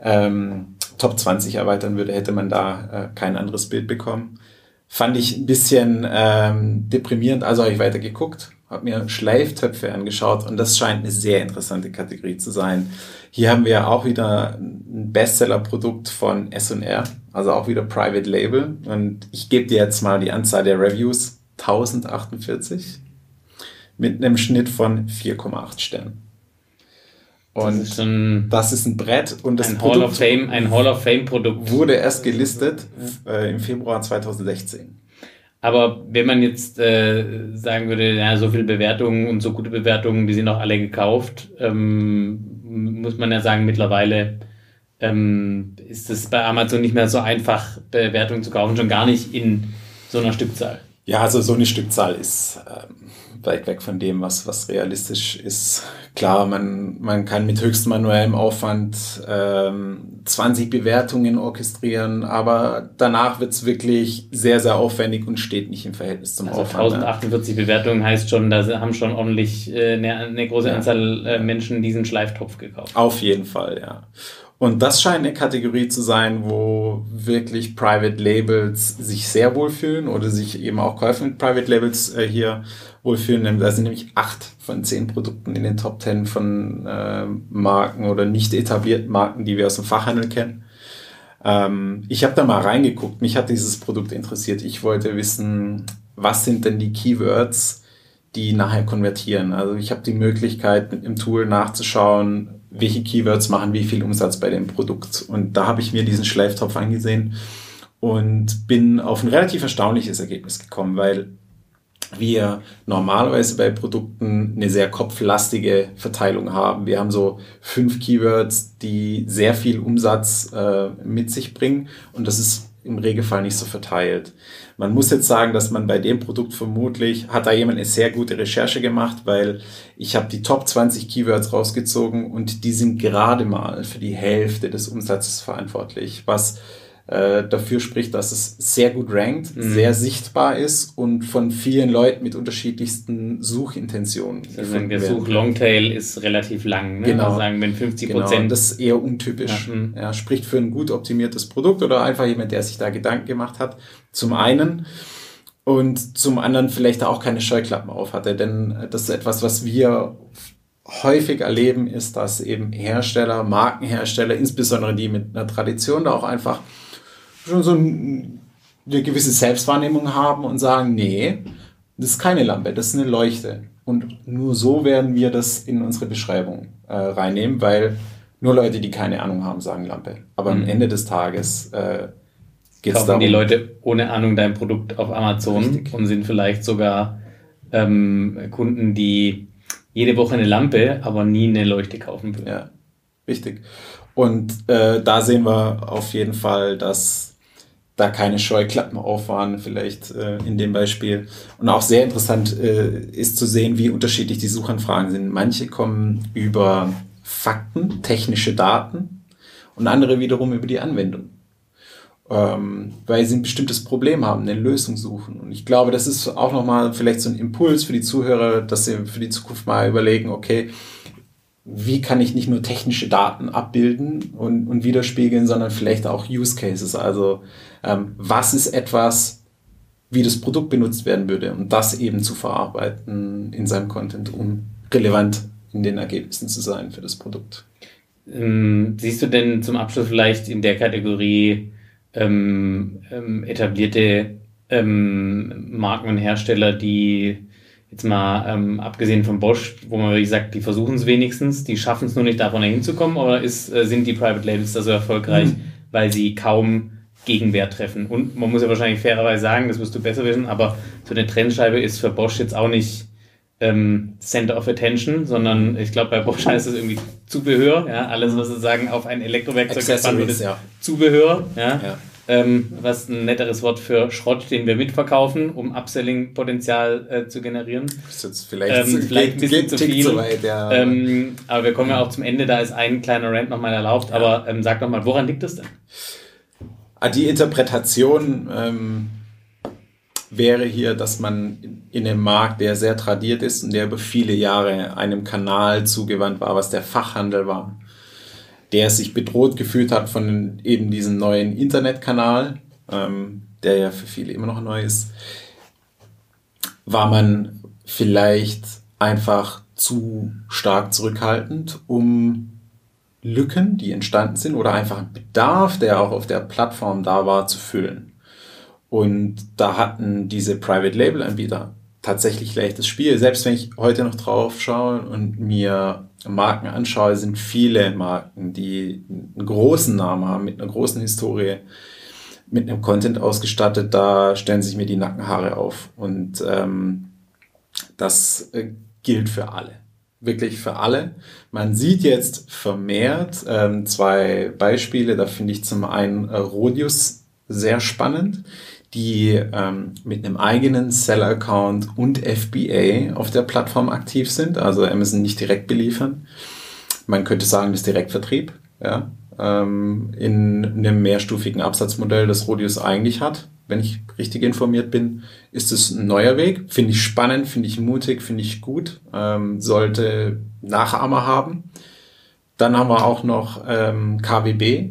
ähm, Top 20 erweitern würde, hätte man da äh, kein anderes Bild bekommen. Fand ich ein bisschen ähm, deprimierend, also habe ich weiter geguckt habe mir Schleiftöpfe angeschaut und das scheint eine sehr interessante Kategorie zu sein. Hier haben wir auch wieder ein Bestseller-Produkt von S&R, also auch wieder Private Label. Und ich gebe dir jetzt mal die Anzahl der Reviews, 1048, mit einem Schnitt von 4,8 Sternen. Und das ist, ein, das ist ein Brett und das ein Hall of Fame, ein Hall of Fame Produkt wurde erst gelistet äh, im Februar 2016. Aber wenn man jetzt äh, sagen würde, ja, so viele Bewertungen und so gute Bewertungen, die sind auch alle gekauft, ähm, muss man ja sagen, mittlerweile ähm, ist es bei Amazon nicht mehr so einfach, Bewertungen zu kaufen, schon gar nicht in so einer Stückzahl. Ja, also so eine Stückzahl ist ähm, weit weg von dem, was, was realistisch ist. Klar, man, man kann mit höchstem manuellem Aufwand ähm, 20 Bewertungen orchestrieren, aber danach wird's wirklich sehr, sehr aufwendig und steht nicht im Verhältnis zum also Aufwand. 1048 Bewertungen heißt schon, da haben schon ordentlich äh, eine, eine große ja. Anzahl äh, Menschen diesen Schleiftopf gekauft. Auf jeden Fall, ja. Und das scheint eine Kategorie zu sein, wo wirklich Private Labels sich sehr wohlfühlen oder sich eben auch Käufer mit Private Labels äh, hier wohlfühlen. Da sind nämlich acht von zehn Produkten in den Top Ten von äh, Marken oder nicht etablierten Marken, die wir aus dem Fachhandel kennen. Ähm, ich habe da mal reingeguckt. Mich hat dieses Produkt interessiert. Ich wollte wissen, was sind denn die Keywords, die nachher konvertieren. Also ich habe die Möglichkeit, im Tool nachzuschauen, welche Keywords machen wie viel Umsatz bei dem Produkt. Und da habe ich mir diesen Schleiftopf angesehen und bin auf ein relativ erstaunliches Ergebnis gekommen, weil wir normalerweise bei Produkten eine sehr kopflastige Verteilung haben. Wir haben so fünf Keywords, die sehr viel Umsatz äh, mit sich bringen und das ist im Regelfall nicht so verteilt. Man muss jetzt sagen, dass man bei dem Produkt vermutlich, hat da jemand eine sehr gute Recherche gemacht, weil ich habe die Top 20 Keywords rausgezogen und die sind gerade mal für die Hälfte des Umsatzes verantwortlich, was äh, dafür spricht, dass es sehr gut rankt, mhm. sehr sichtbar ist und von vielen Leuten mit unterschiedlichsten Suchintentionen. Also der Such-Longtail ist relativ lang. Ne? Genau. Also sagen, wenn 50 genau, Prozent. Genau, das ist eher untypisch. Ja. Mhm. ja, spricht für ein gut optimiertes Produkt oder einfach jemand, der sich da Gedanken gemacht hat. Zum einen. Und zum anderen vielleicht auch keine Scheuklappen auf hatte, denn das ist etwas, was wir häufig erleben, ist, dass eben Hersteller, Markenhersteller, insbesondere die mit einer Tradition da auch einfach schon so ein, eine gewisse Selbstwahrnehmung haben und sagen, nee, das ist keine Lampe, das ist eine Leuchte. Und nur so werden wir das in unsere Beschreibung äh, reinnehmen, weil nur Leute, die keine Ahnung haben, sagen Lampe. Aber mhm. am Ende des Tages äh, geht es darum. die Leute ohne Ahnung dein Produkt auf Amazon Richtig. und sind vielleicht sogar ähm, Kunden, die jede Woche eine Lampe, aber nie eine Leuchte kaufen würden. Ja, richtig. Und äh, da sehen wir auf jeden Fall, dass da keine Scheuklappen auf waren, vielleicht äh, in dem Beispiel. Und auch sehr interessant äh, ist zu sehen, wie unterschiedlich die Suchanfragen sind. Manche kommen über Fakten, technische Daten und andere wiederum über die Anwendung. Ähm, weil sie ein bestimmtes Problem haben, eine Lösung suchen. Und ich glaube, das ist auch nochmal vielleicht so ein Impuls für die Zuhörer, dass sie für die Zukunft mal überlegen, okay, wie kann ich nicht nur technische Daten abbilden und, und widerspiegeln, sondern vielleicht auch Use Cases. Also ähm, was ist etwas, wie das Produkt benutzt werden würde und das eben zu verarbeiten in seinem Content, um relevant in den Ergebnissen zu sein für das Produkt. Ähm, siehst du denn zum Abschluss vielleicht in der Kategorie ähm, ähm, etablierte ähm, Marken und Hersteller, die jetzt mal ähm, abgesehen von Bosch, wo man wirklich sagt, die versuchen es wenigstens, die schaffen es nur nicht, davon hinzukommen, oder ist, äh, sind die Private Labels da so erfolgreich, mhm. weil sie kaum Gegenwehr treffen? Und man muss ja wahrscheinlich fairerweise sagen, das wirst du besser wissen, aber so eine Trennscheibe ist für Bosch jetzt auch nicht ähm, Center of Attention, sondern ich glaube, bei Bosch heißt es irgendwie Zubehör, ja, alles, was sozusagen auf ein Elektrowerkzeug gespannt wird, ist ja. Zubehör, ja. ja ähm, was ein netteres Wort für Schrott, den wir mitverkaufen, um Upselling-Potenzial äh, zu generieren. Das ist jetzt vielleicht, ähm, vielleicht ein bisschen zu viel. Zu weit, ja. ähm, aber wir kommen ja auch zum Ende, da ist ein kleiner Rant nochmal erlaubt. Ja. Aber ähm, sag doch mal, woran liegt das denn? Ah, die Interpretation ähm, wäre hier, dass man in einem Markt, der sehr tradiert ist und der über viele Jahre einem Kanal zugewandt war, was der Fachhandel war, der sich bedroht gefühlt hat von eben diesem neuen Internetkanal, ähm, der ja für viele immer noch neu ist, war man vielleicht einfach zu stark zurückhaltend, um Lücken, die entstanden sind, oder einfach einen Bedarf, der auch auf der Plattform da war, zu füllen. Und da hatten diese Private Label Anbieter tatsächlich leichtes Spiel. Selbst wenn ich heute noch drauf schaue und mir Marken anschaue, sind viele Marken, die einen großen Namen haben, mit einer großen Historie, mit einem Content ausgestattet, da stellen sich mir die Nackenhaare auf. Und ähm, das äh, gilt für alle. Wirklich für alle. Man sieht jetzt vermehrt ähm, zwei Beispiele. Da finde ich zum einen äh, Rodius sehr spannend, die ähm, mit einem eigenen Seller-Account und FBA auf der Plattform aktiv sind, also Amazon nicht direkt beliefern. Man könnte sagen, das Direktvertrieb, ja, ähm, in einem mehrstufigen Absatzmodell, das Rodius eigentlich hat wenn ich richtig informiert bin, ist es ein neuer Weg. Finde ich spannend, finde ich mutig, finde ich gut. Ähm, sollte Nachahmer haben. Dann haben wir auch noch ähm, KWB,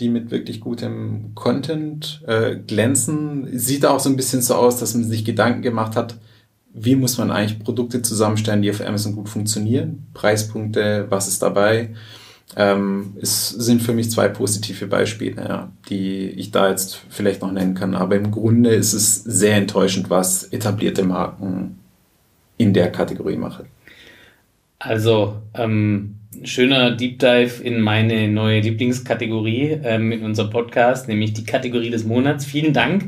die mit wirklich gutem Content äh, glänzen. Sieht auch so ein bisschen so aus, dass man sich Gedanken gemacht hat, wie muss man eigentlich Produkte zusammenstellen, die auf Amazon gut funktionieren. Preispunkte, was ist dabei ähm, es sind für mich zwei positive Beispiele, ja, die ich da jetzt vielleicht noch nennen kann. Aber im Grunde ist es sehr enttäuschend, was etablierte Marken in der Kategorie machen. Also, ähm, schöner Deep Dive in meine neue Lieblingskategorie ähm, in unserem Podcast, nämlich die Kategorie des Monats. Vielen Dank.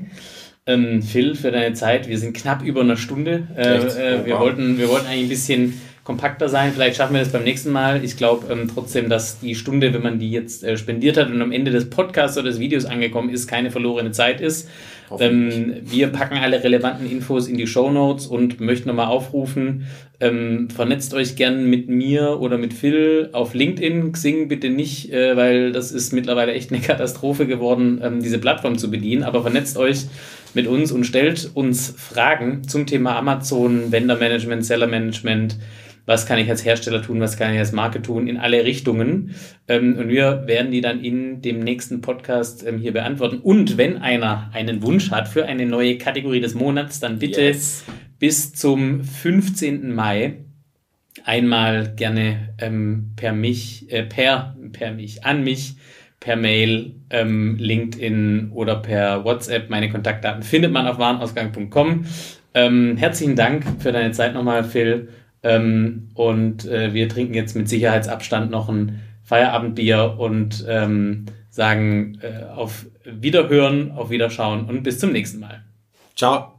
Ähm, Phil, für deine Zeit. Wir sind knapp über einer Stunde. Äh, äh, wir, wollten, wir wollten eigentlich ein bisschen kompakter sein. Vielleicht schaffen wir das beim nächsten Mal. Ich glaube ähm, trotzdem, dass die Stunde, wenn man die jetzt äh, spendiert hat und am Ende des Podcasts oder des Videos angekommen ist, keine verlorene Zeit ist. Ähm, wir packen alle relevanten Infos in die Show Notes und möchten nochmal aufrufen, ähm, vernetzt euch gern mit mir oder mit Phil auf LinkedIn. Xing bitte nicht, äh, weil das ist mittlerweile echt eine [laughs] Katastrophe geworden, ähm, diese Plattform zu bedienen. Aber vernetzt euch mit uns und stellt uns Fragen zum Thema Amazon, Vendor Management, Seller Management, was kann ich als Hersteller tun, was kann ich als Marke tun, in alle Richtungen. Ähm, und wir werden die dann in dem nächsten Podcast ähm, hier beantworten. Und wenn einer einen Wunsch hat für eine neue Kategorie des Monats, dann bitte yes. bis zum 15. Mai einmal gerne ähm, per mich, äh, per, per mich, an mich, per Mail, ähm, LinkedIn oder per WhatsApp. Meine Kontaktdaten findet man auf warenausgang.com. Ähm, herzlichen Dank für deine Zeit nochmal, Phil. Ähm, und äh, wir trinken jetzt mit Sicherheitsabstand noch ein Feierabendbier und ähm, sagen äh, auf Wiederhören, auf Wiederschauen und bis zum nächsten Mal. Ciao.